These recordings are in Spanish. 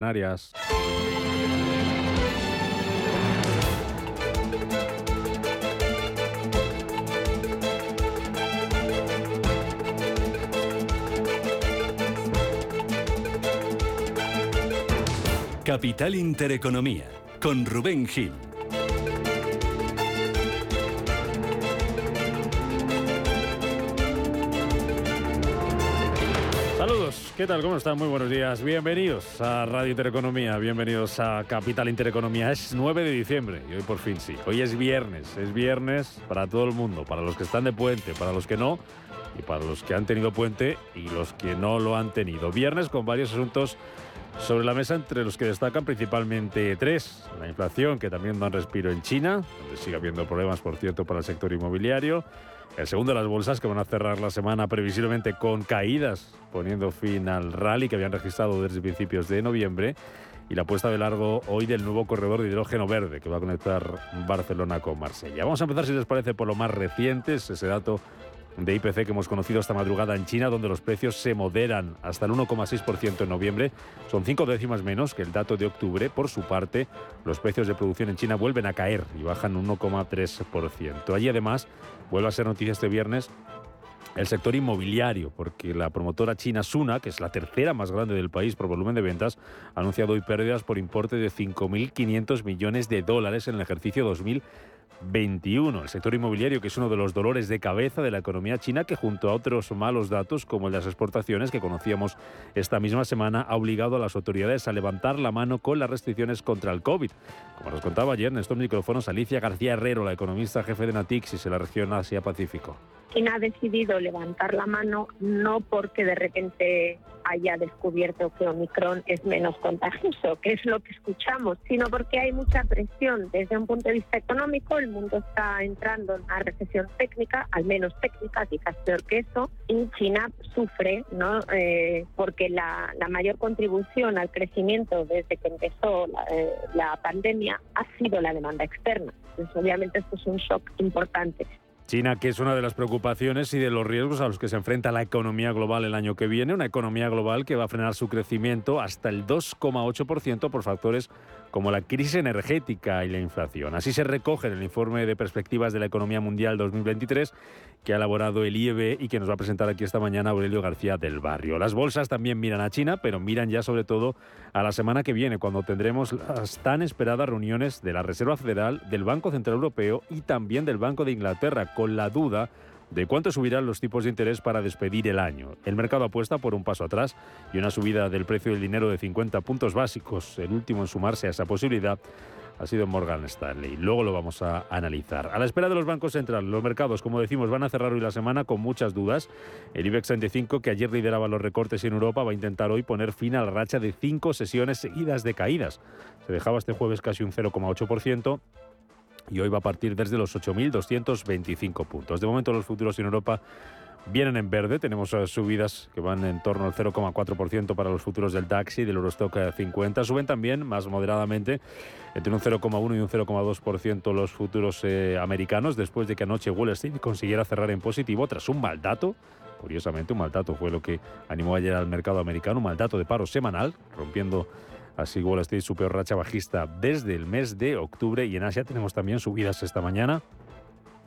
Canarias. Capital Intereconomía, con Rubén Gil. ¿Qué tal? ¿Cómo están? Muy buenos días. Bienvenidos a Radio Intereconomía, bienvenidos a Capital Intereconomía. Es 9 de diciembre y hoy por fin sí. Hoy es viernes, es viernes para todo el mundo, para los que están de puente, para los que no y para los que han tenido puente y los que no lo han tenido. Viernes con varios asuntos sobre la mesa, entre los que destacan principalmente tres. La inflación, que también da un respiro en China, donde sigue habiendo problemas, por cierto, para el sector inmobiliario. El segundo, las bolsas, que van a cerrar la semana previsiblemente con caídas, poniendo fin al rally que habían registrado desde principios de noviembre. Y la puesta de largo hoy del nuevo corredor de hidrógeno verde que va a conectar Barcelona con Marsella. Vamos a empezar, si les parece, por lo más reciente, ese dato de IPC que hemos conocido esta madrugada en China, donde los precios se moderan hasta el 1,6% en noviembre. Son cinco décimas menos que el dato de octubre. Por su parte, los precios de producción en China vuelven a caer y bajan un 1,3%. Allí, además, vuelve a ser noticia este viernes el sector inmobiliario, porque la promotora china Suna, que es la tercera más grande del país por volumen de ventas, ha anunciado hoy pérdidas por importe de 5.500 millones de dólares en el ejercicio 2020 21. El sector inmobiliario, que es uno de los dolores de cabeza de la economía china, que junto a otros malos datos, como las exportaciones que conocíamos esta misma semana, ha obligado a las autoridades a levantar la mano con las restricciones contra el COVID. Como nos contaba ayer en estos micrófonos Alicia García Herrero, la economista jefe de Natixis en la región Asia-Pacífico. China ha decidido levantar la mano no porque de repente haya descubierto que Omicron es menos contagioso, que es lo que escuchamos, sino porque hay mucha presión desde un punto de vista económico. El mundo está entrando en una recesión técnica, al menos técnica, quizás peor que eso, y China sufre, ¿no? Eh, porque la, mayor contribución al crecimiento desde que empezó la, eh, la pandemia ha sido la demanda externa. Entonces, obviamente, esto es un shock importante. China, que es una de las preocupaciones y de los riesgos a los que se enfrenta la economía global el año que viene, una economía global que va a frenar su crecimiento hasta el 2,8% por factores como la crisis energética y la inflación. Así se recoge en el informe de perspectivas de la economía mundial 2023 que ha elaborado el IEB y que nos va a presentar aquí esta mañana Aurelio García del Barrio. Las bolsas también miran a China, pero miran ya sobre todo a la semana que viene, cuando tendremos las tan esperadas reuniones de la Reserva Federal, del Banco Central Europeo y también del Banco de Inglaterra, con la duda de cuánto subirán los tipos de interés para despedir el año. El mercado apuesta por un paso atrás y una subida del precio del dinero de 50 puntos básicos. El último en sumarse a esa posibilidad ha sido Morgan Stanley. Luego lo vamos a analizar. A la espera de los bancos centrales, los mercados, como decimos, van a cerrar hoy la semana con muchas dudas. El IBEX 35, que ayer lideraba los recortes en Europa, va a intentar hoy poner fin a la racha de cinco sesiones seguidas de caídas. Se dejaba este jueves casi un 0,8% y hoy va a partir desde los 8.225 puntos. De momento los futuros en Europa vienen en verde, tenemos eh, subidas que van en torno al 0,4% para los futuros del taxi, del Eurostock 50, suben también más moderadamente entre un 0,1 y un 0,2% los futuros eh, americanos después de que anoche Wall Street consiguiera cerrar en positivo tras un mal dato. Curiosamente, un mal dato fue lo que animó ayer al mercado americano, un mal dato de paro semanal, rompiendo Así Wall Street su peor racha bajista desde el mes de octubre y en Asia tenemos también subidas esta mañana.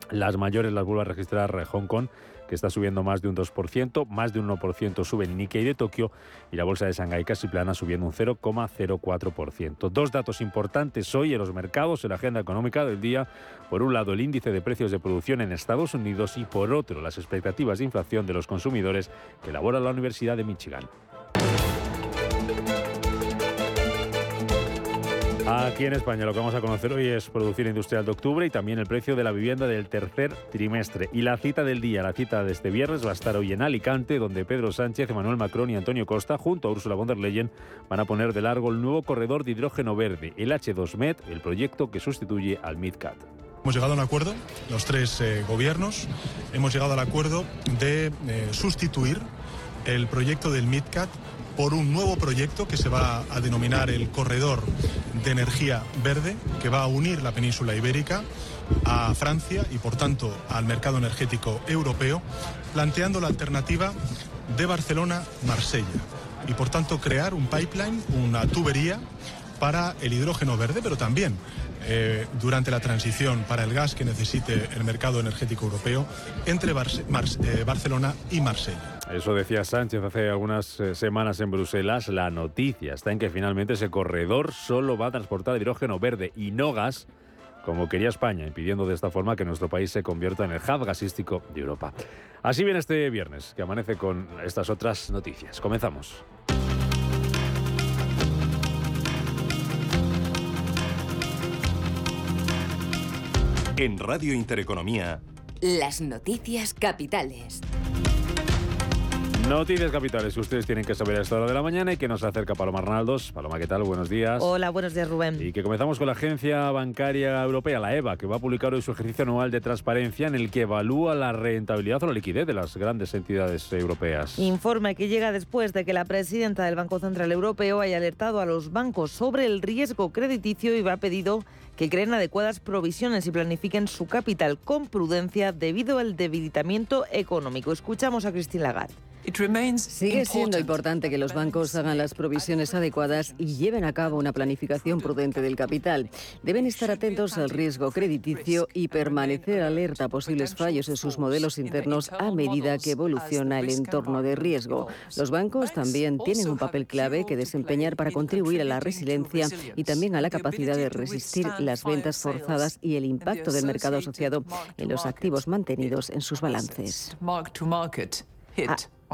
Las mayores las vuelve a registrar Hong Kong, que está subiendo más de un 2%, más de un 1% sube el Nikkei de Tokio y la bolsa de Shanghái casi plana subiendo un 0,04%. Dos datos importantes hoy en los mercados, en la agenda económica del día. Por un lado, el índice de precios de producción en Estados Unidos y por otro, las expectativas de inflación de los consumidores que elabora la Universidad de Michigan. Aquí en España lo que vamos a conocer hoy es producción industrial de octubre y también el precio de la vivienda del tercer trimestre. Y la cita del día, la cita de este viernes va a estar hoy en Alicante, donde Pedro Sánchez, Emmanuel Macron y Antonio Costa, junto a Ursula von der Leyen, van a poner de largo el nuevo corredor de hidrógeno verde, el H2Med, el proyecto que sustituye al MidCat. Hemos llegado a un acuerdo, los tres eh, gobiernos, hemos llegado al acuerdo de eh, sustituir el proyecto del MidCat por un nuevo proyecto que se va a denominar el Corredor de Energía Verde, que va a unir la península ibérica a Francia y por tanto al mercado energético europeo, planteando la alternativa de Barcelona-Marsella. y por tanto crear un pipeline, una tubería para el hidrógeno verde, pero también eh, durante la transición para el gas que necesite el mercado energético europeo entre eh, Barcelona y Marsella. Eso decía Sánchez hace algunas eh, semanas en Bruselas. La noticia está en que finalmente ese corredor solo va a transportar hidrógeno verde y no gas, como quería España, impidiendo de esta forma que nuestro país se convierta en el hub gasístico de Europa. Así viene este viernes, que amanece con estas otras noticias. Comenzamos. En Radio Intereconomía. Las noticias capitales. Noticias capitales que ustedes tienen que saber a esta hora de la mañana y que nos acerca Paloma Arnaldos. Paloma, ¿qué tal? Buenos días. Hola, buenos días, Rubén. Y que comenzamos con la Agencia Bancaria Europea, la EBA, que va a publicar hoy su ejercicio anual de transparencia en el que evalúa la rentabilidad o la liquidez de las grandes entidades europeas. Informe que llega después de que la presidenta del Banco Central Europeo haya alertado a los bancos sobre el riesgo crediticio y va a pedido que creen adecuadas provisiones y planifiquen su capital con prudencia debido al debilitamiento económico. Escuchamos a Christine Lagarde. Sigue siendo importante que los bancos hagan las provisiones adecuadas y lleven a cabo una planificación prudente del capital. Deben estar atentos al riesgo crediticio y permanecer alerta a posibles fallos en sus modelos internos a medida que evoluciona el entorno de riesgo. Los bancos también tienen un papel clave que desempeñar para contribuir a la resiliencia y también a la capacidad de resistir las ventas forzadas y el impacto del mercado asociado en los activos mantenidos en sus balances.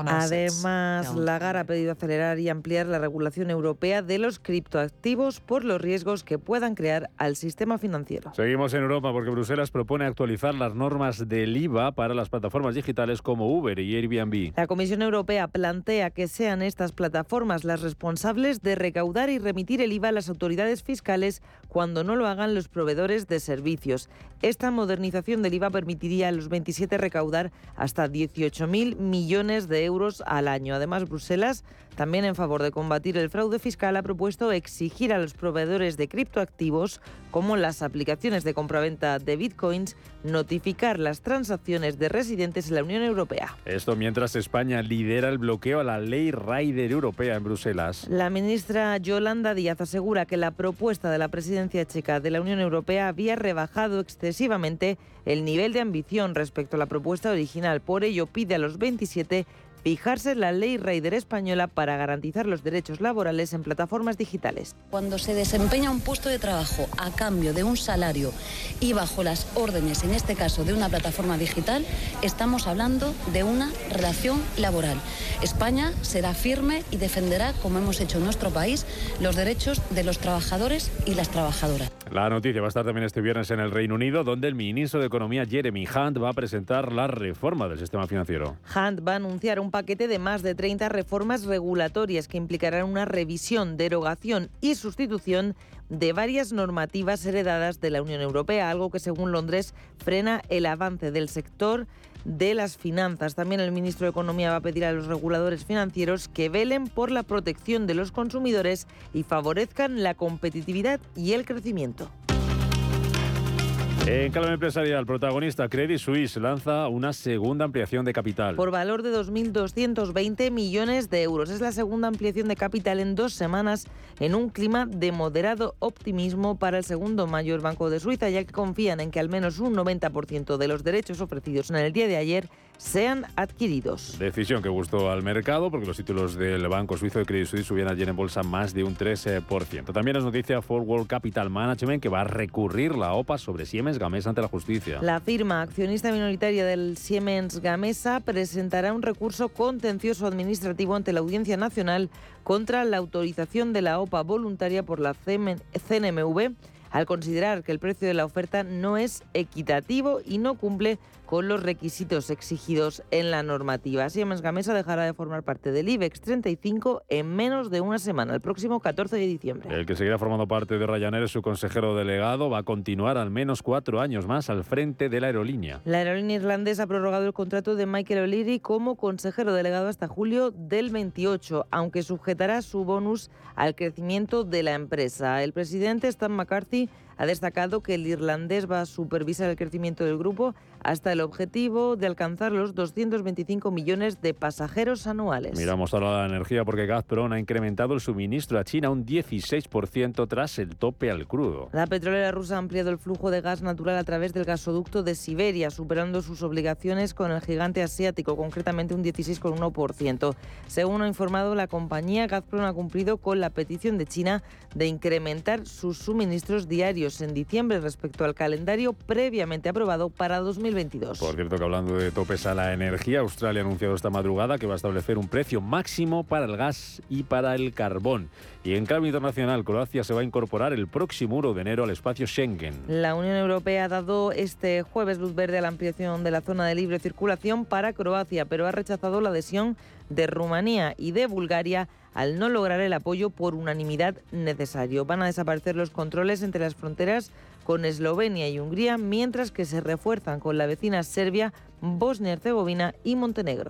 Además, Lagarde ha pedido acelerar y ampliar la regulación europea de los criptoactivos por los riesgos que puedan crear al sistema financiero. Seguimos en Europa porque Bruselas propone actualizar las normas del IVA para las plataformas digitales como Uber y Airbnb. La Comisión Europea plantea que sean estas plataformas las responsables de recaudar y remitir el IVA a las autoridades fiscales cuando no lo hagan los proveedores de servicios. Esta modernización del IVA permitiría a los 27 recaudar hasta 18.000 millones de euros euros al año. Además, Bruselas, también en favor de combatir el fraude fiscal, ha propuesto exigir a los proveedores de criptoactivos, como las aplicaciones de compraventa de bitcoins, notificar las transacciones de residentes en la Unión Europea. Esto mientras España lidera el bloqueo a la ley Rider europea en Bruselas. La ministra Yolanda Díaz asegura que la propuesta de la presidencia checa de la Unión Europea había rebajado excesivamente el nivel de ambición respecto a la propuesta original. Por ello, pide a los 27 fijarse la ley Raider española para garantizar los derechos laborales en plataformas digitales. Cuando se desempeña un puesto de trabajo a cambio de un salario y bajo las órdenes, en este caso de una plataforma digital, estamos hablando de una relación laboral. España será firme y defenderá, como hemos hecho en nuestro país, los derechos de los trabajadores y las trabajadoras. La noticia va a estar también este viernes en el Reino Unido, donde el ministro de Economía Jeremy Hunt va a presentar la reforma del sistema financiero. Hunt va a anunciar un paquete de más de 30 reformas regulatorias que implicarán una revisión, derogación y sustitución de varias normativas heredadas de la Unión Europea, algo que según Londres frena el avance del sector de las finanzas. También el ministro de Economía va a pedir a los reguladores financieros que velen por la protección de los consumidores y favorezcan la competitividad y el crecimiento. En Calma Empresarial, protagonista Credit Suisse lanza una segunda ampliación de capital. Por valor de 2.220 millones de euros. Es la segunda ampliación de capital en dos semanas en un clima de moderado optimismo para el segundo mayor banco de Suiza, ya que confían en que al menos un 90% de los derechos ofrecidos en el día de ayer sean adquiridos. Decisión que gustó al mercado porque los títulos del Banco Suizo de Credit Suisse subían ayer en bolsa más de un 13%. También es noticia For World Capital Management que va a recurrir la OPA sobre Siemens Gamesa ante la justicia. La firma accionista minoritaria del Siemens Gamesa presentará un recurso contencioso administrativo ante la Audiencia Nacional contra la autorización de la OPA voluntaria por la CNMV al considerar que el precio de la oferta no es equitativo y no cumple con los requisitos exigidos en la normativa. Siemens Gamesa dejará de formar parte del IBEX 35 en menos de una semana, el próximo 14 de diciembre. El que seguirá formando parte de Ryanair es su consejero delegado. Va a continuar al menos cuatro años más al frente de la aerolínea. La aerolínea irlandesa ha prorrogado el contrato de Michael O'Leary como consejero delegado hasta julio del 28, aunque sujetará su bonus al crecimiento de la empresa. El presidente Stan McCarthy ha destacado que el irlandés va a supervisar el crecimiento del grupo hasta el objetivo de alcanzar los 225 millones de pasajeros anuales. Miramos ahora la energía porque Gazprom ha incrementado el suministro a China un 16% tras el tope al crudo. La petrolera rusa ha ampliado el flujo de gas natural a través del gasoducto de Siberia, superando sus obligaciones con el gigante asiático, concretamente un 16,1%. Según ha informado la compañía, Gazprom ha cumplido con la petición de China de incrementar sus suministros diarios en diciembre respecto al calendario previamente aprobado para 2022. Por cierto que hablando de topes a la energía, Australia ha anunciado esta madrugada que va a establecer un precio máximo para el gas y para el carbón. Y en cambio internacional, Croacia se va a incorporar el próximo 1 de enero al espacio Schengen. La Unión Europea ha dado este jueves luz verde a la ampliación de la zona de libre circulación para Croacia, pero ha rechazado la adhesión de Rumanía y de Bulgaria al no lograr el apoyo por unanimidad necesario. Van a desaparecer los controles entre las fronteras con Eslovenia y Hungría, mientras que se refuerzan con la vecina Serbia, Bosnia-Herzegovina y Montenegro.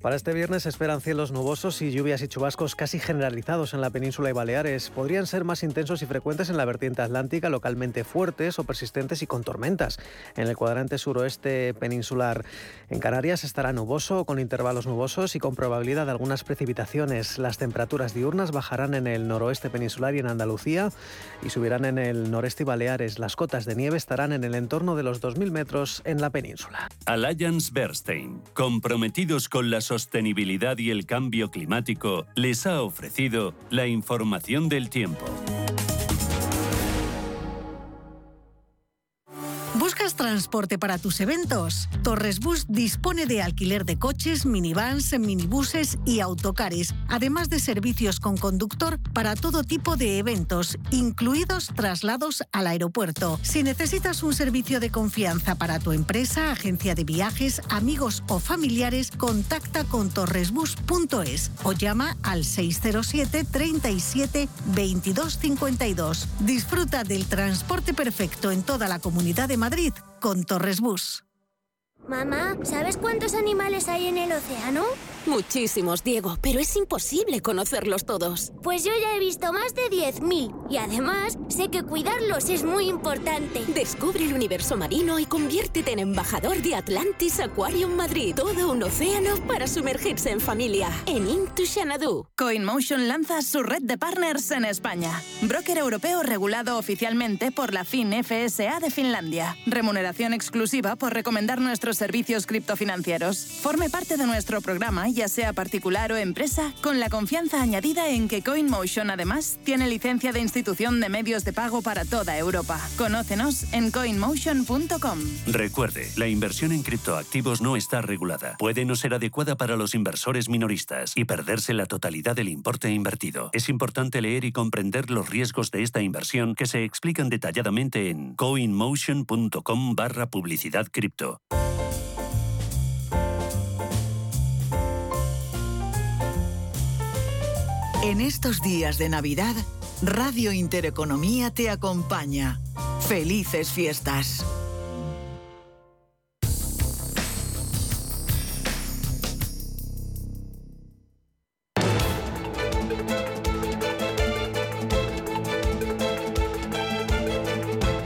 Para este viernes se esperan cielos nubosos y lluvias y chubascos casi generalizados en la península y Baleares. Podrían ser más intensos y frecuentes en la vertiente atlántica, localmente fuertes o persistentes y con tormentas. En el cuadrante suroeste peninsular en Canarias estará nuboso con intervalos nubosos y con probabilidad de algunas precipitaciones. Las temperaturas diurnas bajarán en el noroeste peninsular y en Andalucía y subirán en el noreste y Baleares. Las cotas de nieve estarán en el entorno de los 2.000 metros en la península. Alliance Bernstein, comprometidos con la sostenibilidad y el cambio climático, les ha ofrecido la información del tiempo. Transporte para tus eventos? Torres Bus dispone de alquiler de coches, minivans, minibuses y autocares, además de servicios con conductor para todo tipo de eventos, incluidos traslados al aeropuerto. Si necesitas un servicio de confianza para tu empresa, agencia de viajes, amigos o familiares, contacta con torresbus.es o llama al 607 37 22 52. Disfruta del transporte perfecto en toda la comunidad de Madrid con Torres Bus. Mamá, ¿sabes cuántos animales hay en el océano? Muchísimos, Diego, pero es imposible conocerlos todos. Pues yo ya he visto más de 10.000 y además sé que cuidarlos es muy importante. Descubre el universo marino y conviértete en embajador de Atlantis Aquarium Madrid. Todo un océano para sumergirse en familia. En Into Xanadu. CoinMotion lanza su red de partners en España. Broker europeo regulado oficialmente por la FinFSA de Finlandia. Remuneración exclusiva por recomendar nuestros servicios criptofinancieros. Forme parte de nuestro programa, ya sea particular o empresa, con la confianza añadida en que CoinMotion además tiene licencia de institución de medios de pago para toda Europa. Conócenos en coinmotion.com. Recuerde, la inversión en criptoactivos no está regulada. Puede no ser adecuada para los inversores minoristas y perderse la totalidad del importe invertido. Es importante leer y comprender los riesgos de esta inversión que se explican detalladamente en coinmotion.com barra publicidad cripto. En estos días de Navidad, Radio Intereconomía te acompaña. Felices fiestas.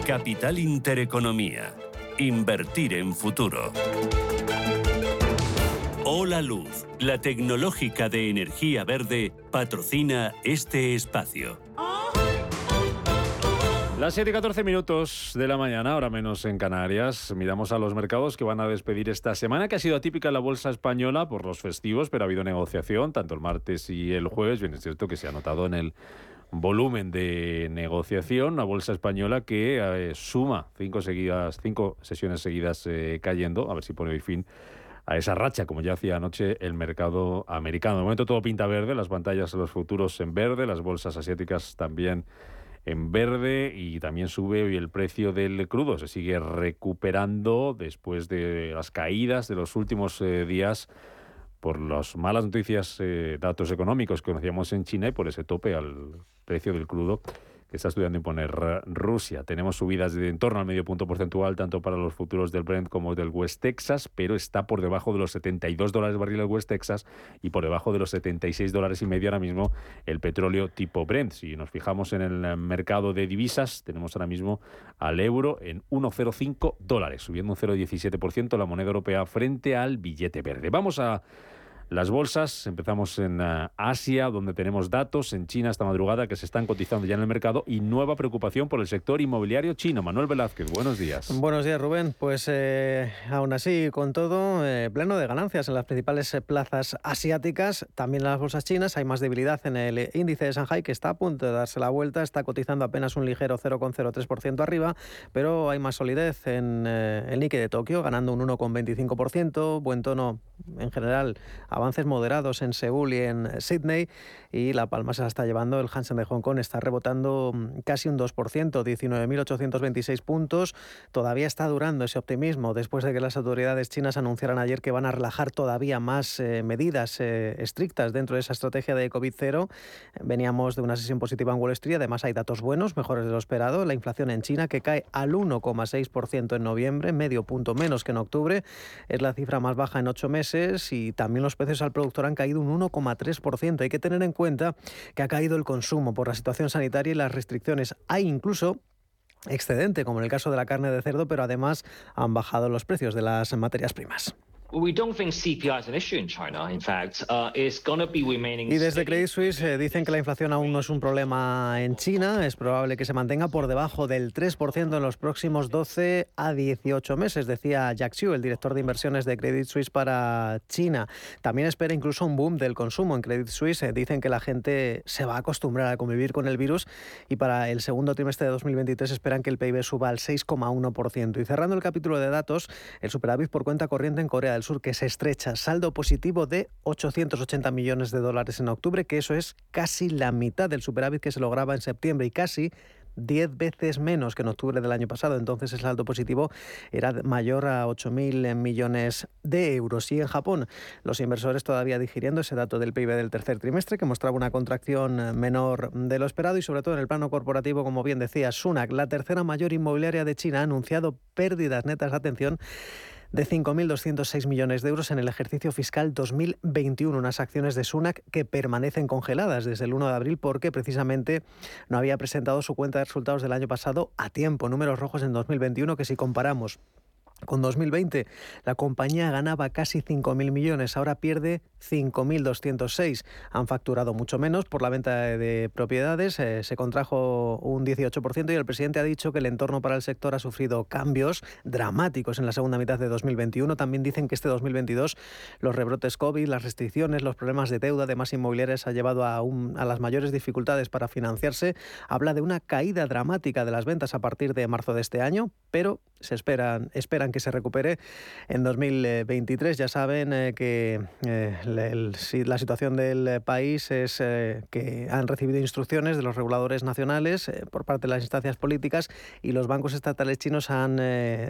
Capital Intereconomía. Invertir en futuro. Hola Luz, la tecnológica de energía verde, patrocina este espacio. Las 7 y 14 minutos de la mañana, ahora menos en Canarias. Miramos a los mercados que van a despedir esta semana, que ha sido atípica la bolsa española por los festivos, pero ha habido negociación tanto el martes y el jueves. Bien, es cierto que se ha notado en el volumen de negociación, una bolsa española que eh, suma cinco seguidas, cinco sesiones seguidas eh, cayendo, a ver si pone hoy fin a esa racha, como ya hacía anoche el mercado americano. De momento todo pinta verde, las pantallas, los futuros en verde, las bolsas asiáticas también en verde y también sube hoy el precio del crudo. Se sigue recuperando después de las caídas de los últimos eh, días por las malas noticias, eh, datos económicos que conocíamos en China y por ese tope al precio del crudo que está estudiando imponer Rusia. Tenemos subidas de en torno al medio punto porcentual tanto para los futuros del Brent como del West Texas, pero está por debajo de los 72 dólares barril el West Texas y por debajo de los 76 dólares y medio ahora mismo el petróleo tipo Brent. Si nos fijamos en el mercado de divisas, tenemos ahora mismo al euro en 1,05 dólares, subiendo un 0,17% la moneda europea frente al billete verde. Vamos a las bolsas. Empezamos en eh, Asia, donde tenemos datos en China esta madrugada que se están cotizando ya en el mercado y nueva preocupación por el sector inmobiliario chino. Manuel Velázquez, buenos días. Buenos días, Rubén. Pues eh, aún así, con todo, eh, pleno de ganancias en las principales plazas asiáticas, también en las bolsas chinas. Hay más debilidad en el índice de Shanghai que está a punto de darse la vuelta, está cotizando apenas un ligero 0,03% arriba, pero hay más solidez en el Nikkei de Tokio, ganando un 1,25%, buen tono en general avances moderados en Seúl y en Sydney y La Palma se la está llevando. El Hansen de Hong Kong está rebotando mm, casi un 2%, 19.826 puntos. Todavía está durando ese optimismo después de que las autoridades chinas anunciaran ayer que van a relajar todavía más eh, medidas eh, estrictas dentro de esa estrategia de COVID-0. Veníamos de una sesión positiva en Wall Street, además hay datos buenos, mejores de lo esperado. La inflación en China que cae al 1,6% en noviembre, medio punto menos que en octubre. Es la cifra más baja en ocho meses y también los precios al productor han caído un 1,3%. Hay que tener en cuenta que ha caído el consumo por la situación sanitaria y las restricciones. Hay incluso excedente, como en el caso de la carne de cerdo, pero además han bajado los precios de las materias primas. Y desde Credit Suisse eh, dicen que la inflación aún no es un problema en China. Es probable que se mantenga por debajo del 3% en los próximos 12 a 18 meses, decía Jack Xu, el director de inversiones de Credit Suisse para China. También espera incluso un boom del consumo en Credit Suisse. Dicen que la gente se va a acostumbrar a convivir con el virus y para el segundo trimestre de 2023 esperan que el PIB suba al 6,1%. Y cerrando el capítulo de datos, el superávit por cuenta corriente en Corea del Sur que se estrecha, saldo positivo de 880 millones de dólares en octubre, que eso es casi la mitad del superávit que se lograba en septiembre y casi 10 veces menos que en octubre del año pasado. Entonces el saldo positivo era mayor a 8.000 millones de euros. Y en Japón, los inversores todavía digiriendo ese dato del PIB del tercer trimestre, que mostraba una contracción menor de lo esperado y sobre todo en el plano corporativo, como bien decía Sunak, la tercera mayor inmobiliaria de China, ha anunciado pérdidas netas atención de 5.206 millones de euros en el ejercicio fiscal 2021, unas acciones de Sunak que permanecen congeladas desde el 1 de abril porque precisamente no había presentado su cuenta de resultados del año pasado a tiempo, números rojos en 2021 que si comparamos con 2020, la compañía ganaba casi 5.000 millones, ahora pierde 5.206. Han facturado mucho menos por la venta de propiedades, eh, se contrajo un 18% y el presidente ha dicho que el entorno para el sector ha sufrido cambios dramáticos en la segunda mitad de 2021. También dicen que este 2022 los rebrotes COVID, las restricciones, los problemas de deuda de más inmobiliarias ha llevado a, a las mayores dificultades para financiarse. Habla de una caída dramática de las ventas a partir de marzo de este año, pero se esperan, esperan que se recupere en 2023. Ya saben eh, que eh, la situación del país es eh, que han recibido instrucciones de los reguladores nacionales por parte de las instancias políticas y los bancos estatales chinos han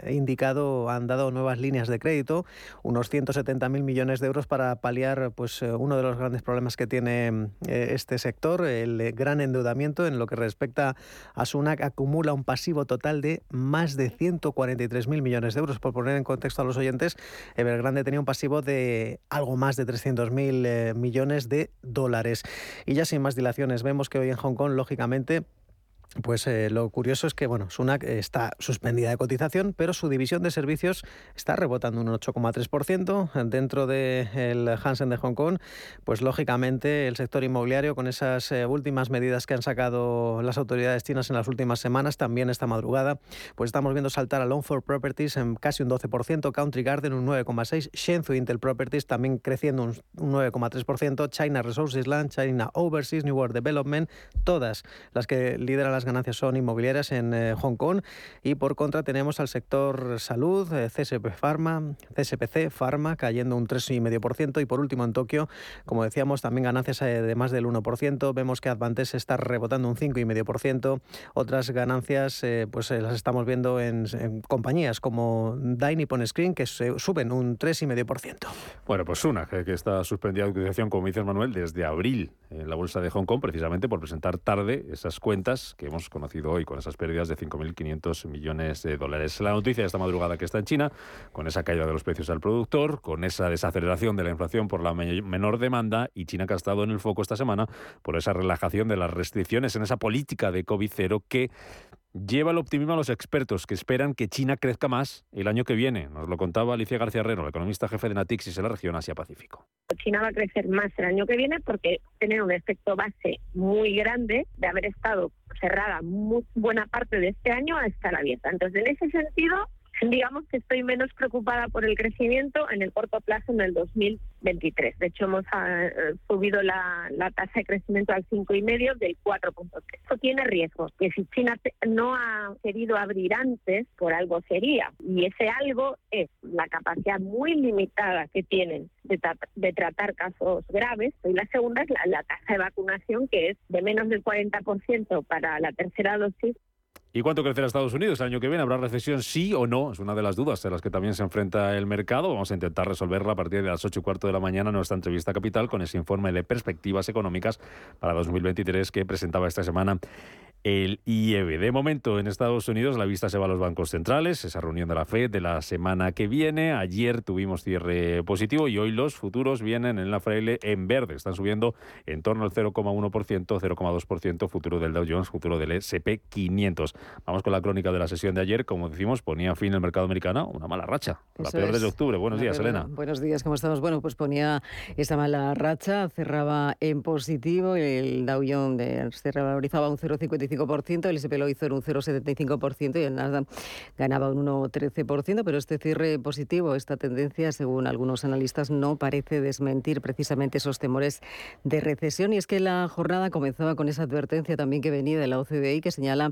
indicado, han dado nuevas líneas de crédito, unos 170.000 millones de euros para paliar pues, uno de los grandes problemas que tiene este sector, el gran endeudamiento en lo que respecta a Sunac acumula un pasivo total de más de 143.000 millones de euros por poner en contexto a los oyentes, Evergrande tenía un pasivo de algo más de 300.000 eh, millones de dólares. Y ya sin más dilaciones, vemos que hoy en Hong Kong, lógicamente, pues eh, lo curioso es que bueno, Sunac está suspendida de cotización, pero su división de servicios está rebotando un 8,3% dentro del Hansen de Hong Kong. Pues lógicamente el sector inmobiliario con esas eh, últimas medidas que han sacado las autoridades chinas en las últimas semanas, también esta madrugada, pues estamos viendo saltar a Long for Properties en casi un 12%, Country Garden un 9,6%, Shenzhou Intel Properties también creciendo un, 9,3%, China Resources Land, China Overseas, New World Development, todas las que lideran las ganancias son inmobiliarias en eh, Hong Kong. Y por contra tenemos al sector salud, eh, CSP Pharma, CSPC Pharma cayendo un 3,5% y por último en Tokio, como decíamos, también ganancias eh, de más del 1%, vemos que Advantes está rebotando un 5,5%, otras ganancias pues las estamos viendo en, compañías como Dai Nippon Screen que suben un 3,5%. Bueno, pues una que está suspendida de utilización, como dice Manuel, desde abril en la bolsa de Hong Kong, precisamente por presentar tarde esas cuentas que conocido hoy, con esas pérdidas de 5.500 millones de dólares. La noticia de esta madrugada que está en China, con esa caída de los precios al productor, con esa desaceleración de la inflación por la menor demanda, y China que ha estado en el foco esta semana por esa relajación de las restricciones en esa política de COVID-0 que lleva el optimismo a los expertos que esperan que China crezca más el año que viene. Nos lo contaba Alicia García Herrero, la economista jefe de Natixis en la región Asia-Pacífico. China va a crecer más el año que viene porque tiene un efecto base muy grande de haber estado cerrada muy buena parte de este año a estar abierta. Entonces, en ese sentido, digamos que estoy menos preocupada por el crecimiento en el corto plazo en el 2023. De hecho, hemos ah, subido la, tasa de crecimiento al 5,5 del 4.3. Esto tiene riesgos, que si China no ha querido abrir antes, por algo sería. Y ese algo es la capacidad muy limitada que tienen de, de tratar casos graves. Y la segunda es la, la tasa de vacunación, que es de menos del 40% para la tercera dosis ¿Y cuánto crecerá Estados Unidos el año que viene? ¿Habrá recesión sí o no? Es una de las dudas de las que también se enfrenta el mercado. Vamos a intentar resolverla a partir de las 8 y cuarto de la mañana en nuestra entrevista capital con ese informe de perspectivas económicas para 2023 que presentaba esta semana el IEB. De momento, en Estados Unidos, la vista se va a los bancos centrales, esa reunión de la FED de la semana que viene. Ayer tuvimos cierre positivo y hoy los futuros vienen en la fraile en verde. Están subiendo en torno al 0,1%, 0,2% futuro del Dow Jones, futuro del S&P 500. Vamos con la crónica de la sesión de ayer. Como decimos, ponía fin el mercado americano una mala racha, la peor desde octubre. Buenos días, Elena. Buenos días, ¿cómo estamos? Bueno, pues ponía esa mala racha, cerraba en positivo, el Dow Jones revalorizaba un 0,55 el SP lo hizo en un 0,75% y el Nasdaq ganaba un 1,13%, pero este cierre positivo, esta tendencia, según algunos analistas, no parece desmentir precisamente esos temores de recesión. Y es que la jornada comenzaba con esa advertencia también que venía de la OCDE que señala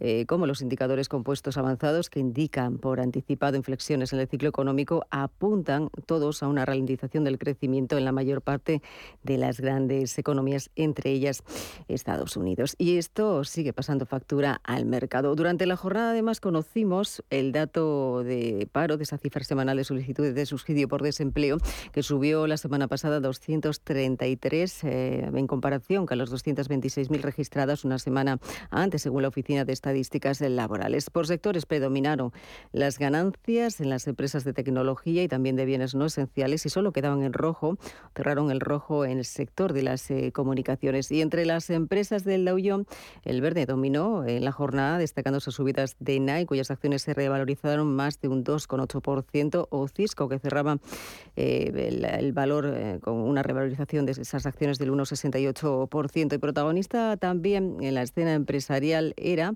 eh, cómo los indicadores compuestos avanzados que indican por anticipado inflexiones en el ciclo económico apuntan todos a una ralentización del crecimiento en la mayor parte de las grandes economías, entre ellas Estados Unidos. Y esto sí sigue pasando factura al mercado. Durante la jornada, además, conocimos el dato de paro de esa cifra semanal de solicitudes de subsidio por desempleo, que subió la semana pasada a 233 eh, en comparación con las 226.000 registradas una semana antes, según la Oficina de Estadísticas Laborales. Por sectores predominaron las ganancias en las empresas de tecnología y también de bienes no esenciales y solo quedaban en rojo, cerraron el rojo en el sector de las eh, comunicaciones. Y entre las empresas del Dow el verde dominó en la jornada, destacando sus subidas de NAI, cuyas acciones se revalorizaron más de un 2,8%, o Cisco, que cerraba eh, el, valor eh, con una revalorización de esas acciones del 1,68%. Y protagonista también en la escena empresarial era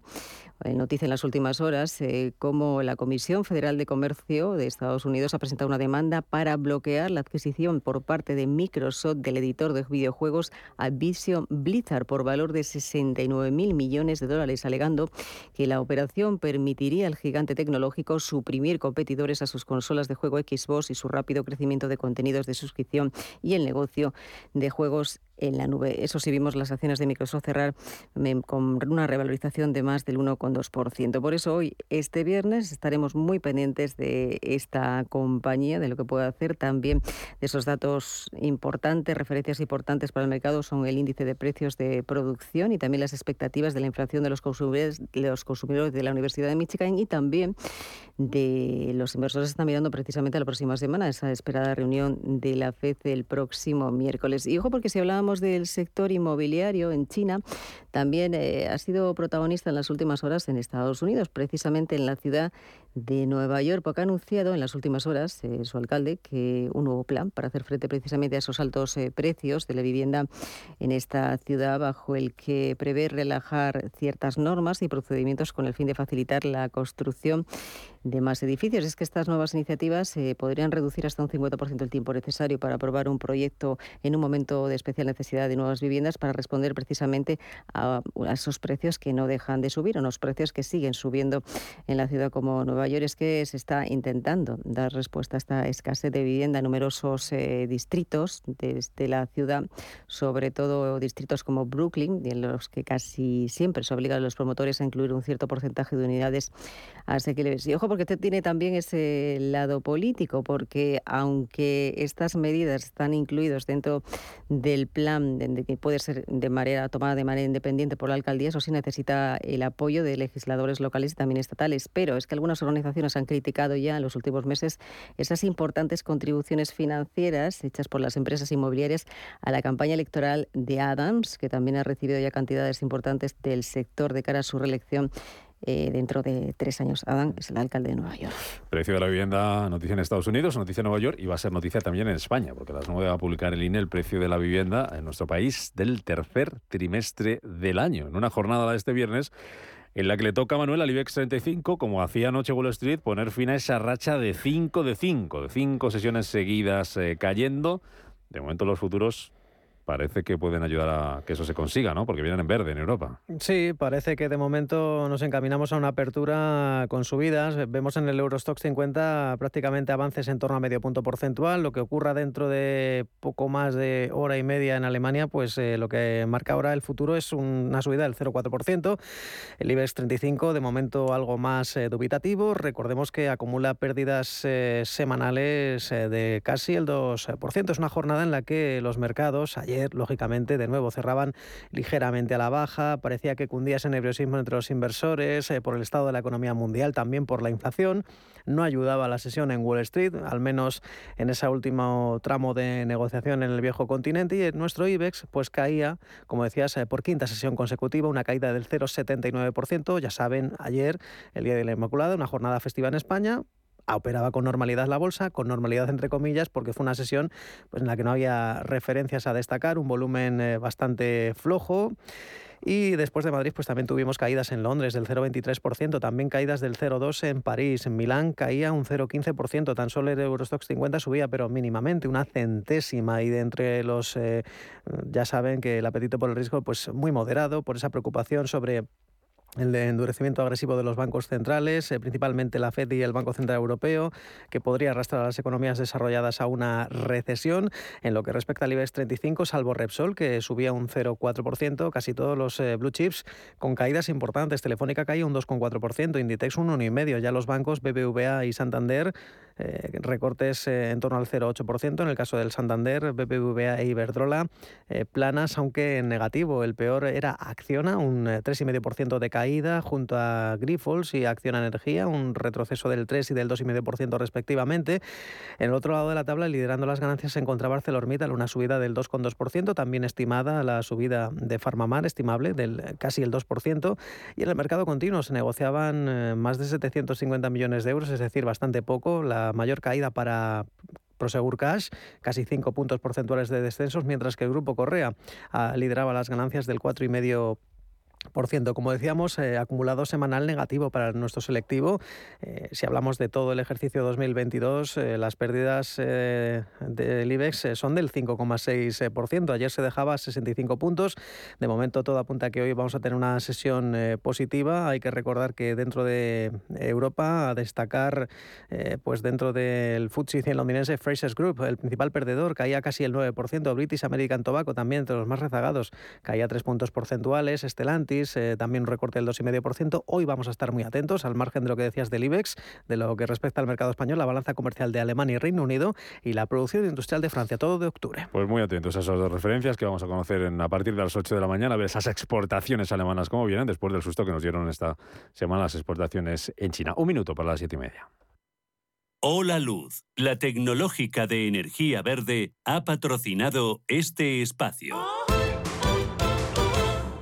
noticia en las últimas horas eh, cómo la Comisión Federal de Comercio de Estados Unidos ha presentado una demanda para bloquear la adquisición por parte de Microsoft del editor de videojuegos Activision Blizzard por valor de 69 mil millones de dólares, alegando que la operación permitiría al gigante tecnológico suprimir competidores a sus consolas de juego Xbox y su rápido crecimiento de contenidos de suscripción y el negocio de juegos en la nube. Eso sí, vimos las acciones de Microsoft cerrar con una revalorización de más del 1,5%. 0,2%. Por eso hoy, este viernes, estaremos muy pendientes de esta compañía, de lo que puede hacer también de esos datos importantes, referencias importantes para el mercado son el índice de precios de producción y también las expectativas de la inflación de los consumidores, los consumidores de la Universidad de Michigan y también de los inversores están mirando precisamente a la próxima semana, esa esperada reunión de la FED el próximo miércoles. Y ojo, porque si hablábamos del sector inmobiliario en China, también eh, ha sido protagonista en las últimas horas en Estados Unidos, precisamente en la ciudad de Nueva York, porque ha anunciado en las últimas horas eh, su alcalde que un nuevo plan para hacer frente precisamente a esos altos eh, precios de la vivienda en esta ciudad, bajo el que prevé relajar ciertas normas y procedimientos con el fin de facilitar la construcción de más edificios. Es que estas nuevas iniciativas eh, podrían reducir hasta un 50% el tiempo necesario para aprobar un proyecto en un momento de especial necesidad de nuevas viviendas para responder precisamente a, esos precios que no dejan de subir, o precios que siguen subiendo en la ciudad como Nueva York. Es que se está intentando dar respuesta a esta escasez de vivienda en numerosos eh, distritos desde la ciudad, sobre todo distritos como Brooklyn, en los que casi siempre se obligan a los promotores a incluir un cierto porcentaje de unidades asequibles. Y ojo, porque este tiene también ese lado político, porque aunque estas medidas están incluidas dentro del plan de, que puede ser de manera tomada de manera independiente por la alcaldía, eso sí necesita el apoyo de legisladores locales y también estatales. Pero es que algunas organizaciones han criticado ya en los últimos meses esas importantes contribuciones financieras hechas por las empresas inmobiliarias a la campaña electoral de Adams, que también ha recibido ya cantidades importantes del sector de cara a su reelección eh, dentro de tres años. Adam es el alcalde de Nueva York. Precio de la vivienda, noticia en Estados Unidos, noticia en Nueva York y va a ser noticia también en España, porque las nueve va a publicar el INE el precio de la vivienda en nuestro país del tercer trimestre del año. En una jornada de este viernes en la que le toca a Manuel al IBEX 35, como hacía anoche Wall Street, poner fin a esa racha de 5 de 5, de 5 sesiones seguidas eh, cayendo. De momento los futuros parece que pueden ayudar a que eso se consiga, ¿no? Porque vienen en verde en Europa. Sí, parece que de momento nos encaminamos a una apertura con subidas. Vemos en el Eurostox 50 prácticamente avances en torno a medio punto porcentual. Lo que ocurra dentro de poco más de hora y media en Alemania, pues eh, lo que marca ahora el futuro es una subida del 0,4%. El IBEX 35 de momento algo más eh, dubitativo. Recordemos que acumula pérdidas eh, semanales de casi el 2%. Es una jornada en la que los mercados ayer lógicamente, de nuevo cerraban ligeramente a la baja. Parecía que cundía ese nerviosismo entre los inversores eh, por el estado de la economía mundial, también por la inflación. No ayudaba la sesión en Wall Street, al menos en ese último tramo de negociación en el viejo continente. Y nuestro IBEX pues caía, como decías, eh, por quinta sesión consecutiva, una caída del 0,79%. Ya saben, ayer, el Día de la Inmaculada, una jornada festiva en España, operaba con normalidad la bolsa, con normalidad entre comillas, porque fue una sesión pues, en la que no había referencias a destacar, un volumen eh, bastante flojo. Y después de Madrid, pues también tuvimos caídas en Londres del 0,23%, también caídas del 0,2% en París. En Milán caía un 0,15%, tan solo el Eurostox 50 subía, pero mínimamente, una centésima. Y de entre los, eh, ya saben que el apetito por el riesgo, pues muy moderado, por esa preocupación sobre el endurecimiento agresivo de los bancos centrales, eh, principalmente la Fed y el Banco Central Europeo, que podría arrastrar a las economías desarrolladas a una recesión. En lo que respecta al IBEX 35, salvo Repsol, que subía un 0,4%, casi todos los eh, blue chips con caídas importantes. Telefónica caía un 2,4%, Inditex un 1,5%. Ya los bancos BBVA y Santander eh, recortes en torno al 0,8%. En el caso del Santander, BBVA e Iberdrola planas, aunque en negativo. El peor era Acciona, un 3,5% de caída junto a Grifols y Acción Energía, un retroceso del 3 y del 2,5% respectivamente. En el otro lado de la tabla, liderando las ganancias, se encontraba ArcelorMittal, una subida del 2,2%, también estimada la subida de Farmamar, estimable, del casi el 2%. Y en el mercado continuo se negociaban eh, más de 750 millones de euros, es decir, bastante poco. La mayor caída para Prosegur Cash, casi 5 puntos porcentuales de descensos, mientras que el Grupo Correa ah, lideraba las ganancias del 4,5%. Por ciento, como decíamos, eh, acumulado semanal negativo para nuestro selectivo. Eh, si hablamos de todo el ejercicio 2022, eh, las pérdidas del IBEX son del 5,6%. Ayer se dejaba 65 puntos. De momento todo apunta a que hoy vamos a tener una sesión positiva. Hay que recordar que dentro de Europa, a destacar, pues dentro del FTSE 100 londinense, Frasers Group, el principal perdedor, caía casi el 9%. British American Tobacco también entre los más rezagados, caía 3 puntos porcentuales. Estelanti Stellantis, eh, también un recorte del 2,5%. Hoy vamos a estar muy atentos, al margen de lo que decías del IBEX, de lo que respecta al mercado español, la balanza comercial de Alemania y Reino Unido y la producción industrial de Francia, todo de octubre. Pues muy atentos a esas dos referencias que vamos a conocer en, a partir de las 8 de la mañana, a ver esas exportaciones alemanas cómo vienen después del susto que nos dieron esta semana las exportaciones en China. Un minuto para las siete y media. Hola Luz, la tecnológica de energía verde, ha patrocinado este espacio.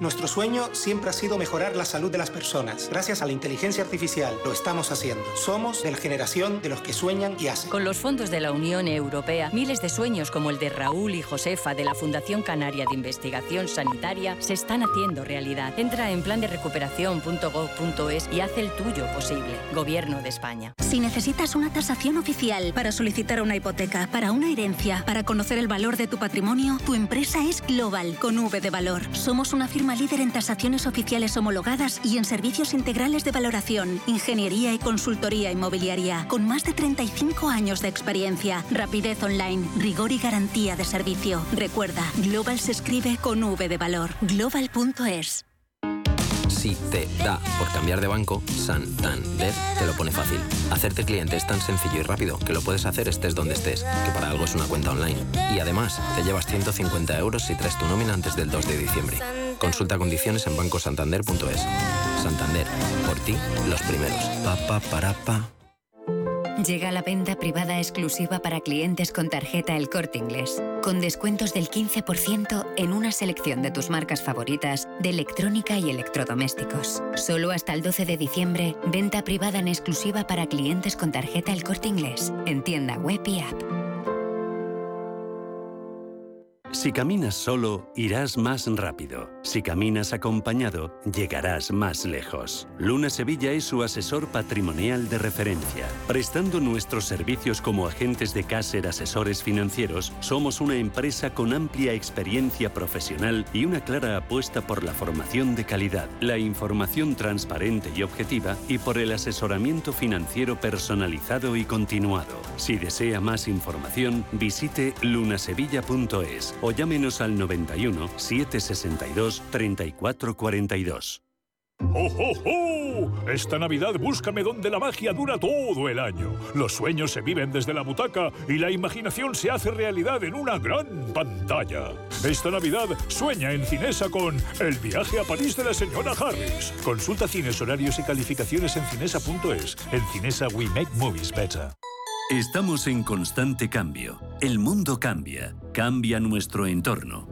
Nuestro sueño siempre ha sido mejorar la salud de las personas. Gracias a la inteligencia artificial lo estamos haciendo. Somos de la generación de los que sueñan y hacen. Con los fondos de la Unión Europea, miles de sueños como el de Raúl y Josefa de la Fundación Canaria de Investigación Sanitaria se están haciendo realidad. Entra en plan de recuperación.gov.es y haz el tuyo posible. Gobierno de España. Si necesitas una tasación oficial para solicitar una hipoteca, para una herencia, para conocer el valor de tu patrimonio, tu empresa es Global, con V de valor. Somos una firma líder en tasaciones oficiales homologadas y en servicios integrales de valoración, ingeniería y consultoría inmobiliaria, con más de 35 años de experiencia, rapidez online, rigor y garantía de servicio. Recuerda, Global se escribe con V de valor. Global.es. Si te da por cambiar de banco, Santander te lo pone fácil. Hacerte cliente es tan sencillo y rápido que lo puedes hacer estés donde estés, que para algo es una cuenta online. Y además, te llevas 150 euros si traes tu nómina antes del 2 de diciembre. Consulta condiciones en bancosantander.es. Santander, por ti, los primeros. Pa, pa, para, pa. Llega la venta privada exclusiva para clientes con tarjeta El Corte Inglés, con descuentos del 15% en una selección de tus marcas favoritas de electrónica y electrodomésticos. Solo hasta el 12 de diciembre, venta privada en exclusiva para clientes con tarjeta El Corte Inglés, en tienda web y app. Si caminas solo, irás más rápido. Si caminas acompañado, llegarás más lejos. Luna Sevilla es su asesor patrimonial de referencia. Prestando nuestros servicios como agentes de Caser Asesores Financieros, somos una empresa con amplia experiencia profesional y una clara apuesta por la formación de calidad, la información transparente y objetiva y por el asesoramiento financiero personalizado y continuado. Si desea más información, visite lunasevilla.es o llámenos al 91 762 3442. ¡Oh, oh, oh! Esta Navidad búscame donde la magia dura todo el año. Los sueños se viven desde la butaca y la imaginación se hace realidad en una gran pantalla. Esta Navidad sueña en Cinesa con El viaje a París de la señora Harris. Consulta cines, horarios y calificaciones en cinesa.es. En Cinesa we make movies better. Estamos en constante cambio. El mundo cambia. Cambia nuestro entorno.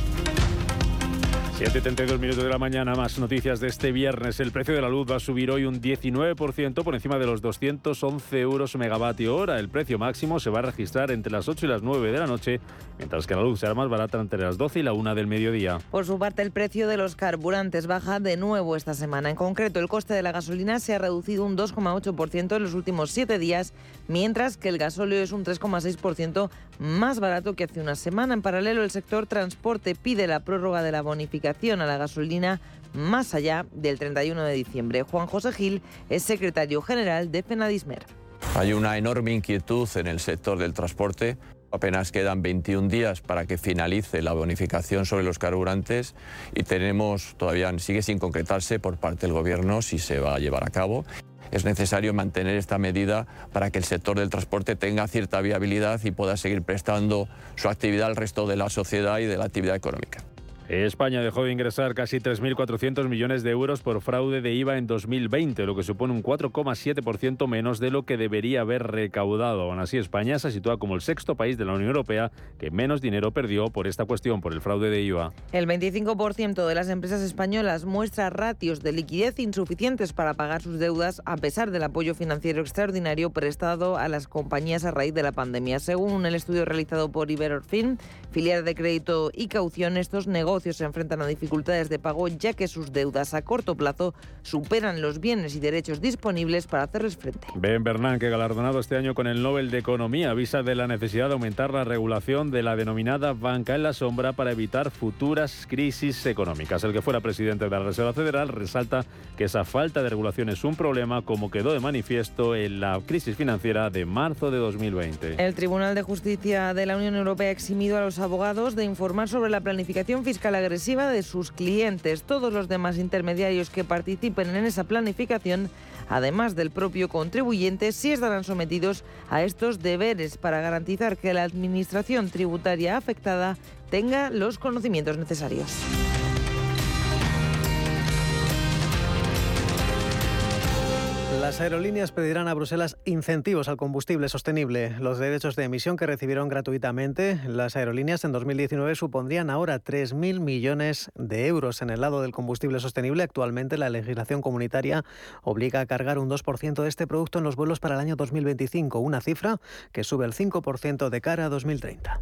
7.32 minutos de la mañana, más noticias de este viernes. El precio de la luz va a subir hoy un 19% por encima de los 211 euros megavatio hora. El precio máximo se va a registrar entre las 8 y las 9 de la noche, mientras que la luz será más barata entre las 12 y la 1 del mediodía. Por su parte, el precio de los carburantes baja de nuevo esta semana. En concreto, el coste de la gasolina se ha reducido un 2,8% en los últimos 7 días, mientras que el gasóleo es un 3,6% más barato que hace una semana. En paralelo, el sector transporte pide la prórroga de la bonificación a la gasolina más allá del 31 de diciembre. Juan José Gil es secretario general de Fenadismer. Hay una enorme inquietud en el sector del transporte. Apenas quedan 21 días para que finalice la bonificación sobre los carburantes y tenemos todavía sigue sin concretarse por parte del gobierno si se va a llevar a cabo. Es necesario mantener esta medida para que el sector del transporte tenga cierta viabilidad y pueda seguir prestando su actividad al resto de la sociedad y de la actividad económica. España dejó de ingresar casi 3.400 millones de euros por fraude de IVA en 2020, lo que supone un 4,7% menos de lo que debería haber recaudado. Aún así, España se sitúa como el sexto país de la Unión Europea que menos dinero perdió por esta cuestión, por el fraude de IVA. El 25% de las empresas españolas muestra ratios de liquidez insuficientes para pagar sus deudas a pesar del apoyo financiero extraordinario prestado a las compañías a raíz de la pandemia. Según el estudio realizado por Iberorfin, filial de crédito y caución, estos negocios se enfrentan a dificultades de pago ya que sus deudas a corto plazo superan los bienes y derechos disponibles para hacerles frente. Ben Bernanke, galardonado este año con el Nobel de Economía, avisa de la necesidad de aumentar la regulación de la denominada banca en la sombra para evitar futuras crisis económicas. El que fuera presidente de la Reserva Federal resalta que esa falta de regulación es un problema como quedó de manifiesto en la crisis financiera de marzo de 2020. El Tribunal de Justicia de la Unión Europea ha eximido a los abogados de informar sobre la planificación fiscal la agresiva de sus clientes. Todos los demás intermediarios que participen en esa planificación, además del propio contribuyente, sí estarán sometidos a estos deberes para garantizar que la administración tributaria afectada tenga los conocimientos necesarios. Las aerolíneas pedirán a Bruselas incentivos al combustible sostenible. Los derechos de emisión que recibieron gratuitamente las aerolíneas en 2019 supondrían ahora 3.000 millones de euros en el lado del combustible sostenible. Actualmente la legislación comunitaria obliga a cargar un 2% de este producto en los vuelos para el año 2025, una cifra que sube el 5% de cara a 2030.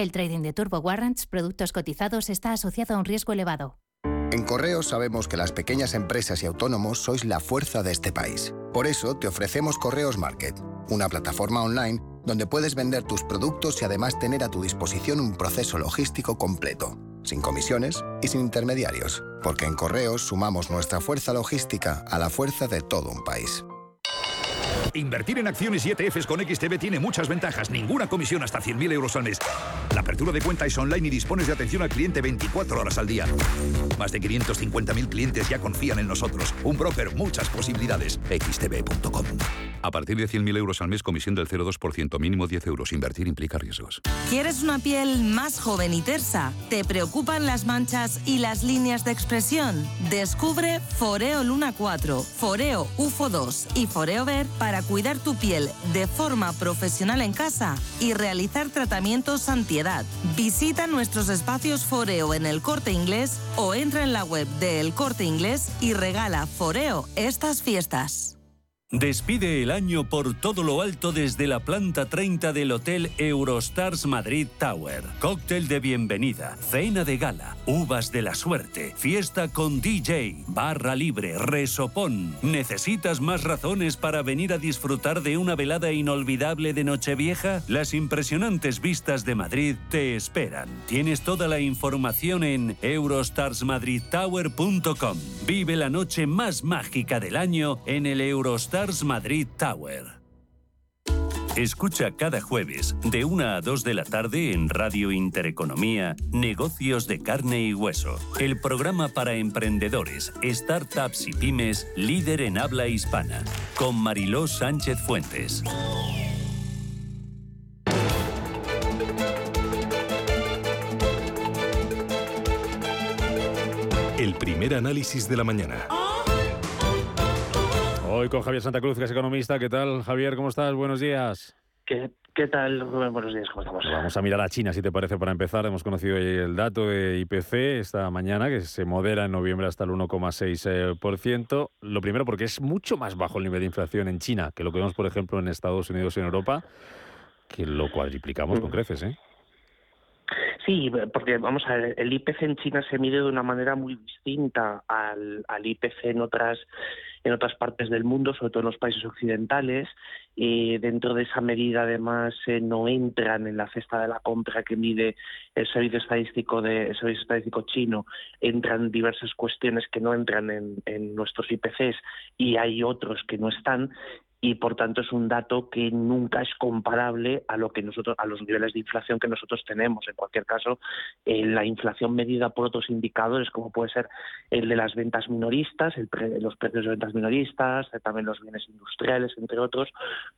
El trading de Turbo Warrants, productos cotizados, está asociado a un riesgo elevado. En Correos sabemos que las pequeñas empresas y autónomos sois la fuerza de este país. Por eso te ofrecemos Correos Market, una plataforma online donde puedes vender tus productos y además tener a tu disposición un proceso logístico completo, sin comisiones y sin intermediarios, porque en Correos sumamos nuestra fuerza logística a la fuerza de todo un país. Invertir en acciones y ETFs con XTB tiene muchas ventajas. Ninguna comisión hasta 100.000 euros al mes. La apertura de cuenta es online y dispones de atención al cliente 24 horas al día. Más de 550.000 clientes ya confían en nosotros. Un broker, muchas posibilidades. XTB.com. A partir de 100.000 euros al mes, comisión del 0,2%, mínimo 10 euros. Invertir implica riesgos. ¿Quieres una piel más joven y tersa? ¿Te preocupan las manchas y las líneas de expresión? Descubre Foreo Luna 4, Foreo UFO 2 y Foreo Ver para cuidar tu piel de forma profesional en casa y realizar tratamientos antiedad. Visita nuestros espacios Foreo en el Corte Inglés o entra en la web de El Corte Inglés y regala Foreo estas fiestas. Despide el año por todo lo alto desde la planta 30 del Hotel Eurostars Madrid Tower. Cóctel de bienvenida, cena de gala, uvas de la suerte, fiesta con DJ, barra libre, resopón. ¿Necesitas más razones para venir a disfrutar de una velada inolvidable de Nochevieja? Las impresionantes vistas de Madrid te esperan. Tienes toda la información en eurostarsmadridtower.com. Vive la noche más mágica del año en el Eurostars Madrid Tower. Escucha cada jueves de 1 a 2 de la tarde en Radio Intereconomía Negocios de Carne y Hueso, el programa para emprendedores, startups y pymes líder en habla hispana, con Mariló Sánchez Fuentes. El primer análisis de la mañana. Hoy con Javier Santa Cruz, que es economista. ¿Qué tal, Javier? ¿Cómo estás? Buenos días. ¿Qué, ¿Qué tal, Rubén? Buenos días, ¿cómo estamos? Vamos a mirar a China, si te parece, para empezar. Hemos conocido el dato de IPC esta mañana, que se modera en noviembre hasta el 1,6%. Lo primero, porque es mucho más bajo el nivel de inflación en China que lo que vemos, por ejemplo, en Estados Unidos y en Europa, que lo cuadriplicamos con creces, ¿eh? Sí, porque vamos a ver, el IPC en China se mide de una manera muy distinta al, al IPC en otras en otras partes del mundo, sobre todo en los países occidentales. y dentro de esa medida, además, eh, no entran en la cesta de la compra que mide el servicio estadístico de el servicio estadístico chino. Entran diversas cuestiones que no entran en, en nuestros IPCs y hay otros que no están y por tanto es un dato que nunca es comparable a lo que nosotros a los niveles de inflación que nosotros tenemos. En cualquier caso eh, la inflación medida por otros indicadores como puede ser el de las ventas minoristas el los precios de ventas minoristas eh, también los bienes industriales entre otros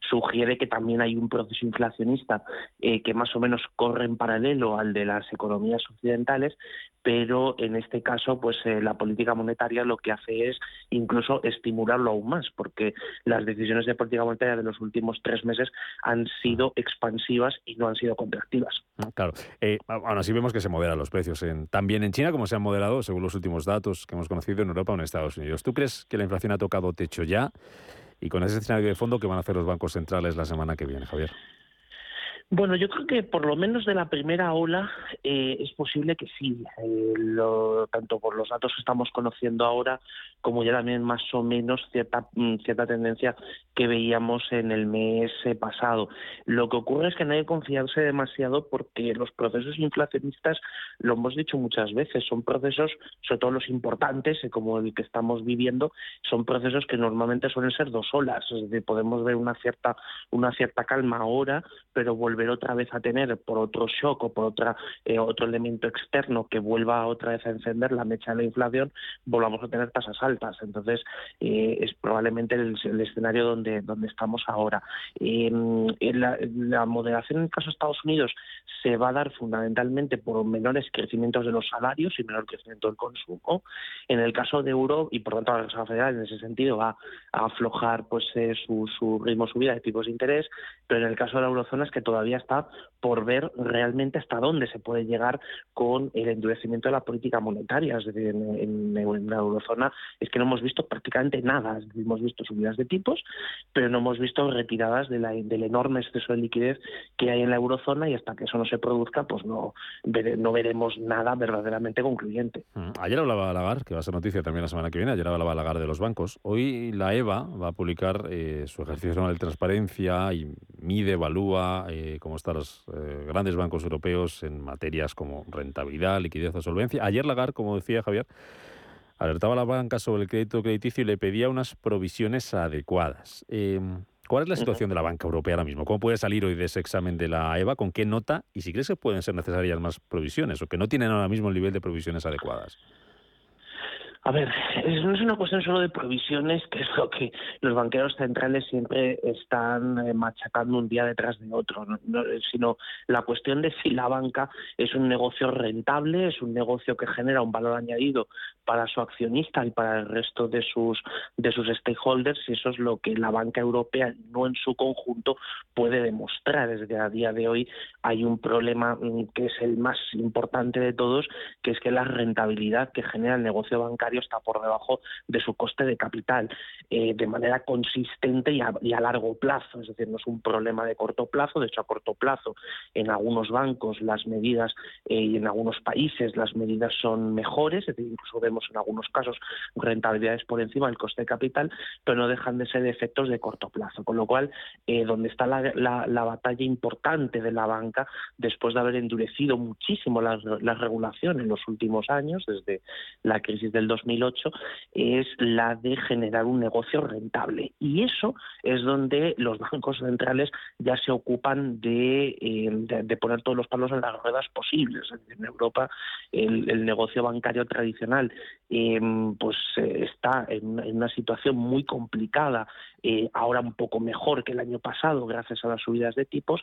sugiere que también hay un proceso inflacionista eh, que más o menos corre en paralelo al de las economías occidentales pero en este caso pues la política monetaria lo que hace es incluso estimularlo aún más porque las decisiones de de política monetaria de los últimos tres meses han sido expansivas y no han sido contractivas. Ah, claro. Eh, aún así vemos que se moderan los precios en, también en China como se han moderado según los últimos datos que hemos conocido en Europa o en Estados Unidos. ¿Tú crees que la inflación ha tocado techo ya? Y con ese escenario de fondo, ¿qué van a hacer los bancos centrales la semana que viene, Javier? Bueno, yo creo que por lo menos de la primera ola eh, es posible que sí, eh, lo, tanto por los datos que estamos conociendo ahora como ya también más o menos cierta mm, cierta tendencia que veíamos en el mes eh, pasado. Lo que ocurre es que no hay que confiarse demasiado porque los procesos inflacionistas, lo hemos dicho muchas veces, son procesos, sobre todo los importantes, como el que estamos viviendo, son procesos que normalmente suelen ser dos olas, es decir, podemos ver una cierta una cierta calma ahora, pero volver otra vez a tener por otro shock o por otra eh, otro elemento externo que vuelva otra vez a encender la mecha de la inflación, volvamos a tener tasas altas. Entonces, eh, es probablemente el, escenario donde, donde estamos ahora. Em, la, moderación en el caso de Estados Unidos se va a dar fundamentalmente por menores crecimientos de los salarios y menor crecimiento del consumo. En el caso de Euro, y por tanto la Reserva Federal en ese sentido va a aflojar pues eh, su, su ritmo subida de tipos de interés, pero en el caso de la eurozona es que todavía está por ver realmente hasta dónde se puede llegar con el endurecimiento de la política monetaria. Es decir, en, la eurozona es que no hemos visto prácticamente nada. hemos visto subidas de tipos, pero no hemos visto retiradas del enorme exceso de liquidez que hay en la eurozona y hasta que eso no se produzca, pues no, no veremos nada verdaderamente concluyente. Mm, ayer hablaba Lagarde, que va a ser noticia también la semana que viene, ayer hablaba Lagarde de los bancos. Hoy la EVA va a publicar eh, su ejercicio de transparencia y mide, evalúa eh, cómo están los eh, grandes bancos europeos en materias como rentabilidad, liquidez o solvencia. Ayer Lagarde, como decía Javier, alertaba a la banca sobre el crédito crediticio y le pedía unas provisiones adecuadas. Em, ¿Cuál es la situación de la banca europea ahora mismo? ¿Cómo puede salir hoy de ese examen de la EVA? ¿Con qué nota? Y si crees que pueden ser necesarias más provisiones o que no tienen ahora mismo el nivel de provisiones adecuadas. A ver, no es una cuestión solo de provisiones, que es lo que los banqueros centrales siempre están eh, machacando un día detrás de otro, sino la cuestión de si la banca es un negocio rentable, es un negocio que genera un valor añadido para su accionista y para el resto de sus de sus stakeholders, y eso es lo que la banca europea no en su conjunto puede demostrar. Desde a día de hoy hay un problema mm, que es el más importante de todos, que es que la rentabilidad que genera el negocio bancario está por debajo de su coste de capital eh, de manera consistente y a, largo plazo. Es decir, no es un problema de corto plazo. De hecho, a corto plazo, en algunos bancos las medidas eh, y en algunos países las medidas son mejores. Es decir, incluso vemos en algunos casos rentabilidades por encima del coste de capital, pero no dejan de ser efectos de corto plazo. Con lo cual, eh, donde está la, batalla importante de la banca, después de haber endurecido muchísimo la, la regulación en los últimos años, desde la crisis del 2008 es la de generar un negocio rentable. Y eso es donde los bancos centrales ya se ocupan de, eh, poner todos los palos en las ruedas posibles. En Europa el, negocio bancario tradicional em, pues eh, está en, una situación muy complicada, eh, ahora un poco mejor que el año pasado gracias a las subidas de tipos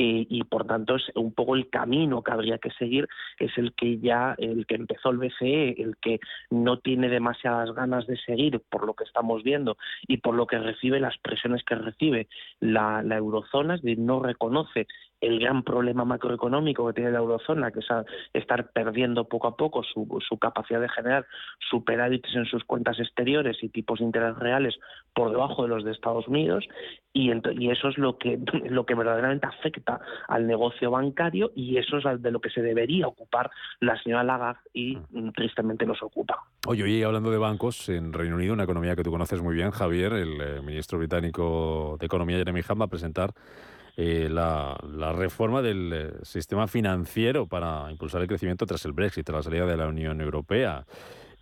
y por tanto es un poco el camino que habría que seguir es el que ya el que empezó el BCE, el que no tiene demasiadas ganas de seguir por lo que estamos viendo y por lo que recibe las presiones que recibe la, eurozona, es decir, no reconoce el gran problema macroeconómico que tiene la eurozona, que es estar perdiendo poco a poco su, su capacidad de generar superávites en sus cuentas exteriores y tipos de interés reales por debajo de los de Estados Unidos, y, y eso es lo que, lo que verdaderamente afecta al negocio bancario y eso es de lo que se debería ocupar la señora Lagarde y mm, tristemente nos ocupa. Oye, y hablando de bancos, en Reino Unido, una economía que tú conoces muy bien, Javier, el eh, ministro británico de Economía, Jeremy Hunt, va a presentar eh, la, reforma del eh, sistema financiero para impulsar el crecimiento tras el Brexit, tras la salida de la Unión Europea.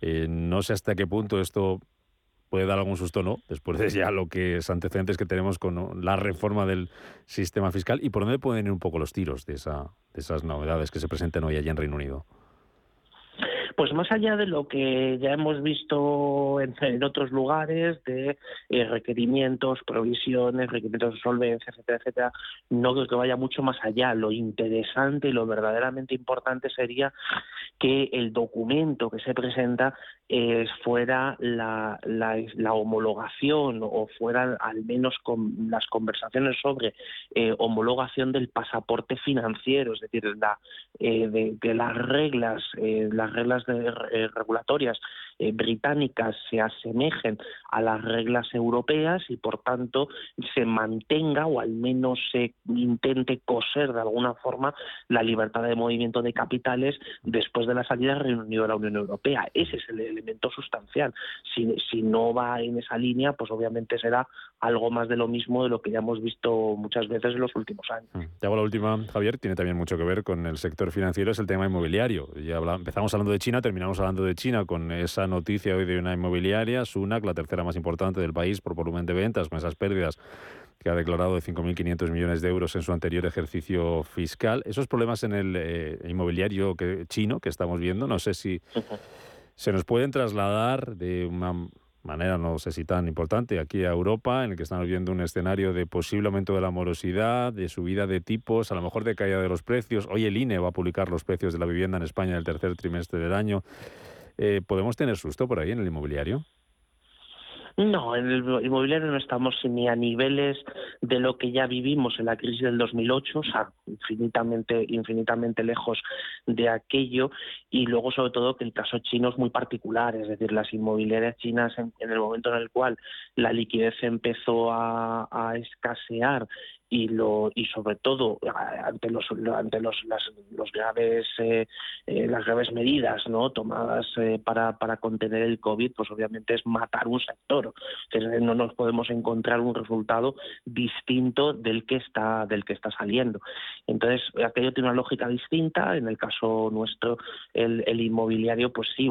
Eh, no sé hasta qué punto esto puede dar algún susto no, después de ya lo que es antecedentes que tenemos con la reforma del sistema fiscal y por dónde pueden ir un poco los tiros de, esa, de esas novedades que se presenten hoy allí en Reino Unido. Pues más allá de lo que ya hemos visto en, otros lugares, de eh, requerimientos, provisiones, requerimientos de solvencia, etcétera, etcétera, no creo que vaya mucho más allá. Lo interesante y lo verdaderamente importante sería que el documento que se presenta eh, fuera la, la, homologación o fueran al menos con las conversaciones sobre eh, homologación del pasaporte financiero, es decir, la, de, de, las reglas, las reglas eh, regulatorias eh, británicas se asemejen a las reglas europeas y por tanto se mantenga o al menos se intente coser de alguna forma la libertad de movimiento de capitales después de la salida del Reino Unido de la Unión Europea. Ese es el elemento sustancial. Si, si no va en esa línea, pues obviamente será algo más de lo mismo de lo que ya hemos visto muchas veces en los últimos años. Mm. Te hago la última, Javier, tiene también mucho que ver con el sector financiero, es el tema inmobiliario. Ya empezamos hablando de China, terminamos hablando de China con esa noticia hoy de una inmobiliaria, Sunac, la tercera más importante del país por volumen de ventas, con esas pérdidas que ha declarado de 5.500 millones de euros en su anterior ejercicio fiscal. Esos problemas en el eh, inmobiliario que, chino que estamos viendo, no sé si se nos pueden trasladar de una manera, no sé si tan importante, aquí a Europa, en el que estamos viendo un escenario de posible aumento de la morosidad, de subida de tipos, a lo mejor de caída de los precios. Hoy el INE va a publicar los precios de la vivienda en España en el tercer trimestre del año. Eh, ¿Podemos tener susto por ahí en el inmobiliario? No, en el inmobiliario no estamos ni a niveles de lo que ya vivimos en la crisis del 2008, o sea, infinitamente, infinitamente lejos de aquello. Y luego, sobre todo, que el caso chino es muy particular, es decir, las inmobiliarias chinas, en, el momento en el cual la liquidez empezó a escasear y lo y sobre todo ante los ante los las, los graves eh, eh, las graves medidas no tomadas eh, para, para contener el covid pues obviamente es matar un sector. Que no nos podemos encontrar un resultado distinto del que está del que está saliendo. Entonces aquello tiene una lógica distinta. En el caso nuestro el, el inmobiliario pues sí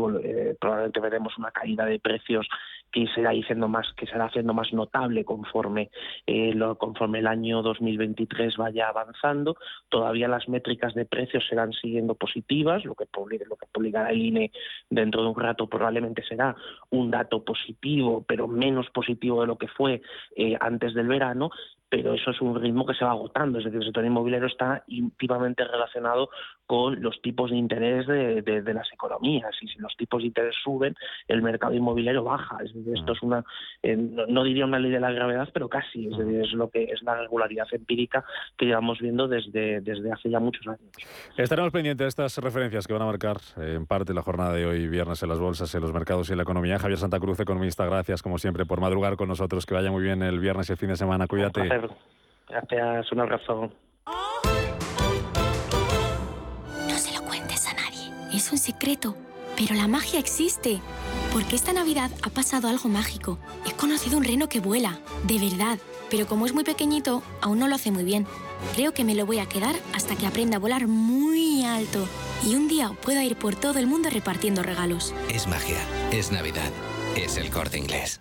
probablemente veremos una caída de precios que será haciendo más que será haciendo más notable conforme lo, conforme el año 2023 vaya avanzando. Todavía las métricas de precios serán siguiendo positivas, lo que, lo que publicará el INE dentro de un rato probablemente será un dato positivo, pero menos positivo de lo que fue eh, antes del verano, pero eso es un ritmo que se va agotando, es decir, el sector inmobiliario está íntimamente relacionado con los tipos de interés de, las economías y si los tipos de interés suben, el mercado inmobiliario baja. Es decir, esto es una, eh, no, diría una ley de la gravedad, pero casi, es decir, es lo que es la regularidad empírica que llevamos viendo desde, desde hace ya muchos años. Estaremos pendientes de estas referencias que van a marcar eh, en parte la jornada de hoy, viernes, en las bolsas, en los mercados y en la economía. Javier Santa Cruz, economista, gracias como siempre por madrugar con nosotros. Que vaya muy bien el viernes y el fin de semana. Cuídate. Gracias, un abrazo. No se lo cuentes a nadie. Es un secreto. Pero la magia existe. Porque esta Navidad ha pasado algo mágico. He conocido un reno que vuela, de verdad. Pero como es muy pequeñito, aún no lo hace muy bien. Creo que me lo voy a quedar hasta que aprenda a volar muy alto. Y un día pueda ir por todo el mundo repartiendo regalos. Es magia. Es Navidad. Es el corte inglés.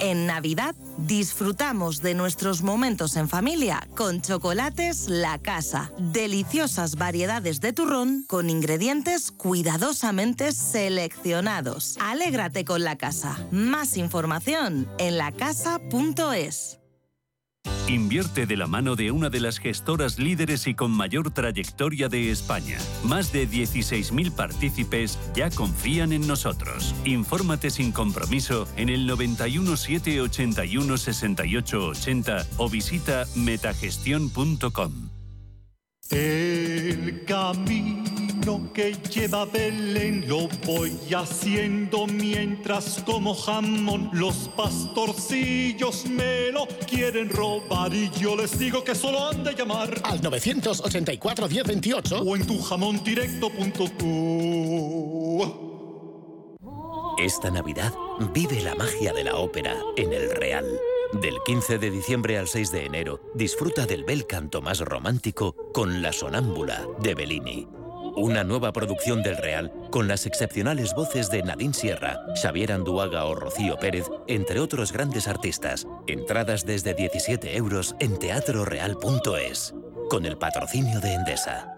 En Navidad disfrutamos de nuestros momentos en familia con chocolates La Casa. Deliciosas variedades de turrón con ingredientes cuidadosamente seleccionados. Alégrate con La Casa. Más información en lacasa.es. Invierte de la mano de una de las gestoras líderes y con mayor trayectoria de España. Más de 16.000 partícipes ya confían en nosotros. Infórmate sin compromiso en el 91 781 68 80 o visita metagestión.com. El camino que lleva a Belén lo voy haciendo mientras como jamón. Los pastorcillos me lo quieren robar y yo les digo que solo han de llamar al 984 1028 o en tu Esta Navidad vive la magia de la ópera en el Real. Del 15 de diciembre al 6 de enero, disfruta del bel canto más romántico con La Sonámbula de Bellini. Una nueva producción del Real con las excepcionales voces de Nadine Sierra, Xavier Anduaga o Rocío Pérez, entre otros grandes artistas. Entradas desde 17 euros en teatroreal.es. Con el patrocinio de Endesa.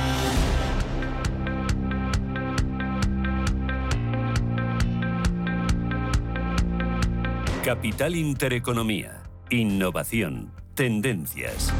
Capital Intereconomía. Innovación. Tendencias.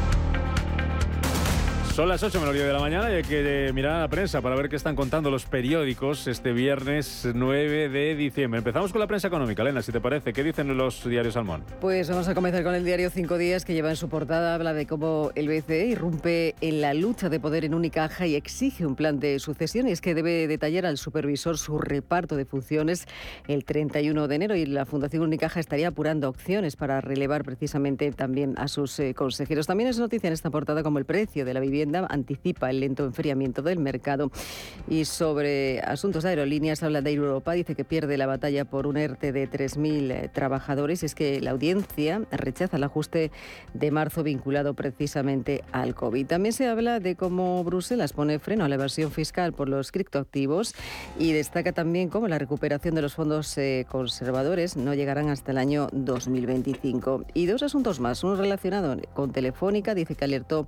Son las 8 menos de la mañana y hay que eh, mirar a la prensa para ver qué están contando los periódicos este viernes 9 de diciembre. Empezamos con la prensa económica. Elena, si te parece, ¿qué dicen los diarios Salmón? Pues vamos a comenzar con el diario Cinco Días que lleva en su portada, habla de cómo el BCE irrumpe en la lucha de poder en Unicaja y exige un plan de sucesión. Y es que debe detallar al supervisor su reparto de funciones el 31 de enero y la Fundación Unicaja estaría apurando opciones para relevar precisamente también a sus eh, consejeros. También es noticia en esta portada como el precio de la vivienda anticipa el lento enfriamiento del mercado. Y sobre asuntos de aerolíneas, habla de Europa, dice que pierde la batalla por un ERTE de 3.000 eh, trabajadores. Es que la audiencia rechaza el ajuste de marzo vinculado precisamente al COVID. También se habla de cómo Bruselas pone freno a la evasión fiscal por los criptoactivos y destaca también cómo la recuperación de los fondos eh, conservadores no llegarán hasta el año 2025. Y dos asuntos más. Uno relacionado con Telefónica, dice que alertó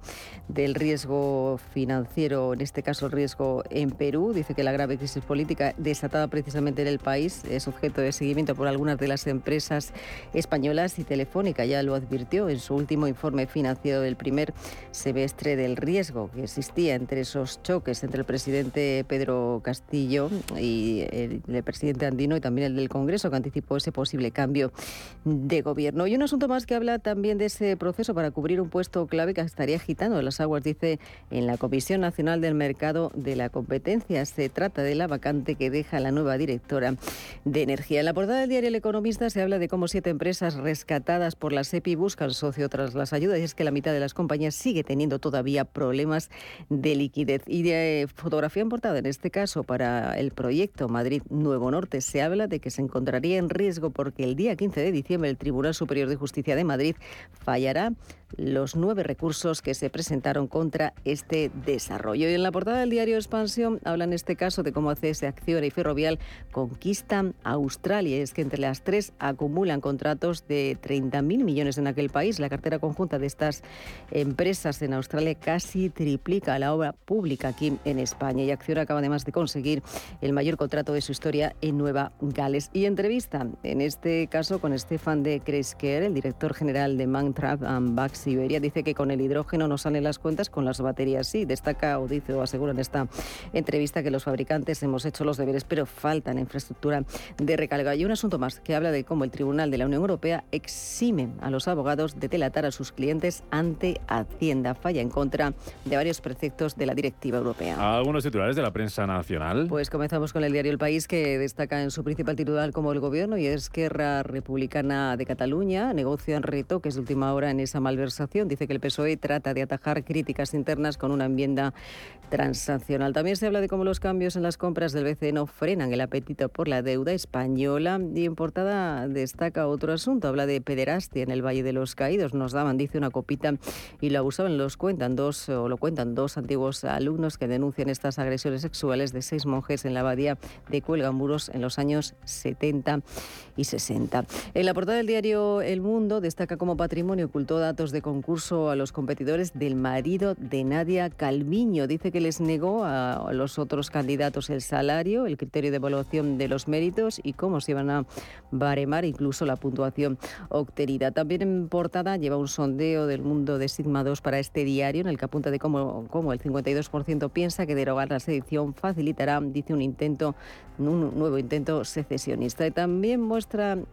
del riesgo riesgo financiero, en este caso el riesgo en Perú. Dice que la grave crisis política desatada precisamente en el país es objeto de seguimiento por algunas de las empresas españolas y Telefónica ya lo advirtió en su último informe financiero del primer semestre del riesgo que existía entre esos choques entre el presidente Pedro Castillo y el, el presidente andino y también el del Congreso que anticipó ese posible cambio de gobierno. Y un asunto más que habla también de ese proceso para cubrir un puesto clave que estaría agitando las aguas, dice en la Comisión Nacional del Mercado de la Competencia. Se trata de la vacante que deja la nueva directora de Energía. En la portada del diario El Economista se habla de cómo siete empresas rescatadas por la SEPI buscan socio tras las ayudas y es que la mitad de las compañías sigue teniendo todavía problemas de liquidez. Y de fotografía en portada, en este caso para el proyecto Madrid Nuevo Norte, se habla de que se encontraría en riesgo porque el día 15 de diciembre el Tribunal Superior de Justicia de Madrid fallará los nueve recursos que se presentaron contra este desarrollo. Y en la portada del diario Expansión habla en este caso de cómo ese Acciona y Ferrovial conquistan Australia. Es que entre las tres acumulan contratos de 30.000 millones en aquel país. La cartera conjunta de estas empresas en Australia casi triplica la obra pública aquí en España. Y Acciona acaba además de conseguir el mayor contrato de su historia en Nueva Gales. Y entrevista, en este caso, con Stefan de Kresker, el director general de Mantrap and Bax Siberia. Dice que con el hidrógeno no salen las cuentas, con las baterías sí. Destaca o dice o asegura en esta entrevista que los fabricantes hemos hecho los deberes, pero faltan infraestructura de recarga. Y un asunto más que habla de cómo el Tribunal de la Unión Europea exime a los abogados de delatar a sus clientes ante Hacienda. Falla en contra de varios preceptos de la directiva europea. Algunos titulares de la prensa nacional. Pues comenzamos con el diario El País, que destaca en su principal titular como el gobierno y es Guerra Republicana de Cataluña negocian retoques de última hora en esa malversación. Dice que el PSOE trata de atajar críticas internas con una enmienda transaccional. También se habla de cómo los cambios en las compras del BCE no frenan el apetito por la deuda española. Y en portada destaca otro asunto. Habla de pederastia en el Valle de los Caídos. Nos daban, dice, una copita y lo abusaban. Los cuentan dos, o lo cuentan dos antiguos alumnos que denuncian estas agresiones sexuales de seis monjes en la abadía de Cuelgamuros en los años 70 y 60. En la portada del diario El Mundo destaca como patrimonio ocultó datos de concurso a los competidores del marido de Nadia Calviño. Dice que les negó a los otros candidatos el salario, el criterio de evaluación de los méritos y cómo se iban a baremar incluso la puntuación obtenida. También en portada lleva un sondeo del mundo de Sigma 2 para este diario en el que apunta de cómo, cómo el 52% piensa que derogar la sedición facilitará, dice, un intento, un nuevo intento secesionista. Y también muestra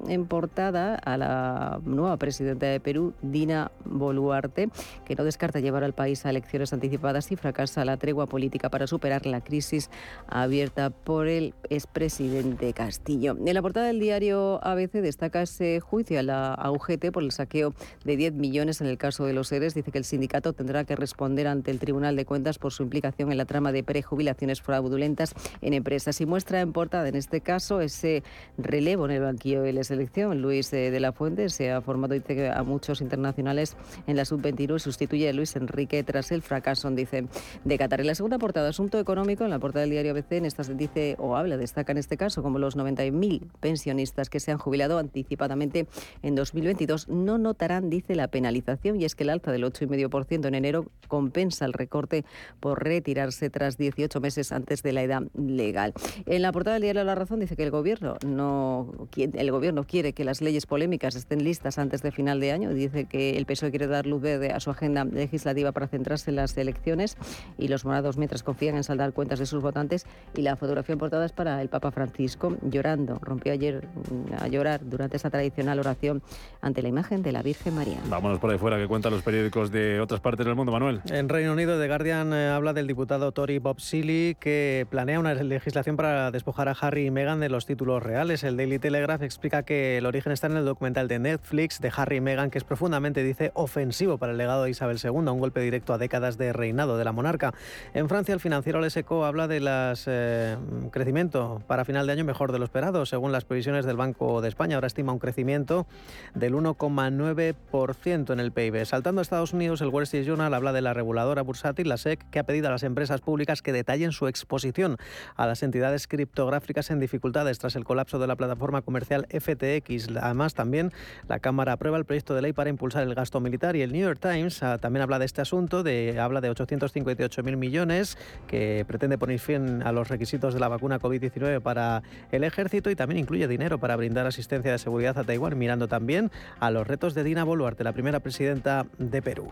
en portada a la nueva presidenta de Perú, Dina Boluarte, que no descarta llevar al país a elecciones anticipadas y fracasa la tregua política para superar la crisis abierta por el expresidente Castillo. En la portada del diario ABC destaca ese juicio a la UGT por el saqueo de 10 millones en el caso de los seres. Dice que el sindicato tendrá que responder ante el Tribunal de Cuentas por su implicación en la trama de prejubilaciones fraudulentas en empresas y muestra en portada, en este caso, ese relevo en el banquillo de la selección. Luis eh, de la Fuente se ha formado dice, a muchos internacionales en la sub-21 y sustituye a Luis Enrique tras el fracaso, dice, de Qatar. En la segunda portada, asunto económico, en la portada del diario ABC, en esta se dice o habla, destaca en este caso, como los 90.000 pensionistas que se han jubilado anticipadamente en 2022 no notarán, dice, la penalización y es que el alza del 8,5% en enero compensa el recorte por retirarse tras 18 meses antes de la edad legal. En la portada del diario La Razón dice que el gobierno no el gobierno quiere que las leyes polémicas estén listas antes de final de año. Dice que el PSOE quiere dar luz verde a su agenda legislativa para centrarse en las elecciones y los morados mientras confían en saldar cuentas de sus votantes y la fotografía en portada es para el Papa Francisco llorando. Rompió ayer mm, a llorar durante esa tradicional oración ante la imagen de la Virgen María. Vámonos por ahí fuera que cuentan los periódicos de otras partes del mundo, Manuel. En Reino Unido, The Guardian eh, habla del diputado Tory Bob Seeley que planea una legislación para despojar a Harry y Meghan de los títulos reales. El Daily Telegraph explica que el origen está en el documental de Netflix de Harry y Meghan, que es profundamente, dice, ofensivo para el legado de Isabel II, un golpe directo a décadas de reinado de la monarca. En Francia, el financiero Leseco habla del eh, crecimiento para final de año mejor de lo esperado, según las previsiones del Banco de España. Ahora estima un crecimiento del 1,9% en el PIB. Saltando a Estados Unidos, el Wall Street Journal habla de la reguladora bursátil, la SEC, que ha pedido a las empresas públicas que detallen su exposición a las entidades criptográficas en dificultades tras el colapso de la plataforma comercial FTX. Además, también la Cámara aprueba el proyecto de ley para impulsar el gasto militar y el New York Times ah, también habla de este asunto, de, habla de 858.000 millones que pretende poner fin a los requisitos de la vacuna COVID-19 para el ejército y también incluye dinero para brindar asistencia de seguridad a Taiwán, mirando también a los retos de Dina Boluarte, la primera presidenta de Perú.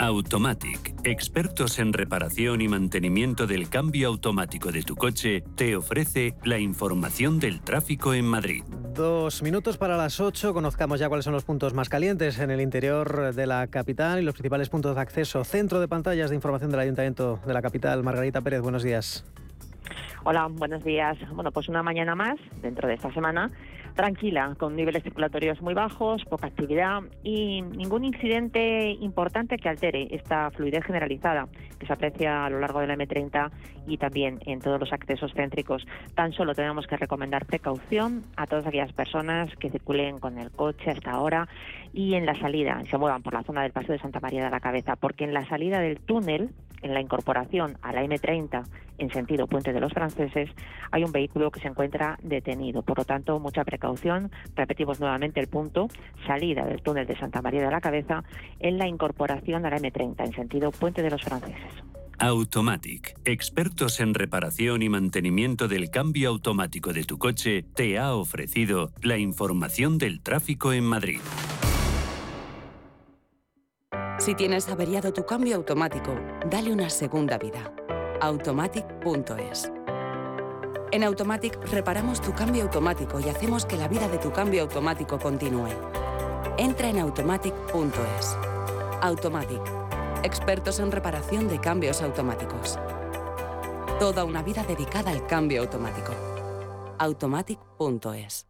Automatic, expertos en reparación y mantenimiento del cambio automático de tu coche, te ofrece la información del tráfico en Madrid. Dos minutos para las ocho. Conozcamos ya cuáles son los puntos más calientes en el interior de la capital y los principales puntos de acceso. Centro de pantallas de información del Ayuntamiento de la capital. Margarita Pérez, buenos días. Hola, buenos días. Bueno, pues una mañana más dentro de esta semana tranquila, con niveles circulatorios muy bajos, poca actividad y ningún incidente importante que altere esta fluidez generalizada que se aprecia a lo largo de la M30 y también en todos los accesos céntricos. Tan solo tenemos que recomendar precaución a todas aquellas personas que circulen con el coche hasta ahora y en la salida se muevan por la zona del Paseo de Santa María de la Cabeza, porque en la salida del túnel, en la incorporación a la M30 en sentido Puente de los Franceses, hay un vehículo que se encuentra detenido. Por lo tanto, mucha precaución. Repetimos nuevamente el punto, salida del túnel de Santa María de la Cabeza en la incorporación a la M30 en sentido Puente de los Franceses. Automatic, expertos en reparación y mantenimiento del cambio automático de tu coche, te ha ofrecido la información del tráfico en Madrid. Si tienes averiado tu cambio automático, dale una segunda vida. Automatic.es En Automatic reparamos tu cambio automático y hacemos que la vida de tu cambio automático continúe. Entra en Automatic.es. Automatic. Expertos en reparación de cambios automáticos. Toda una vida dedicada al cambio automático. Automatic.es.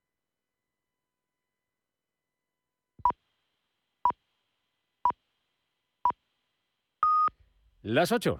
Las 8,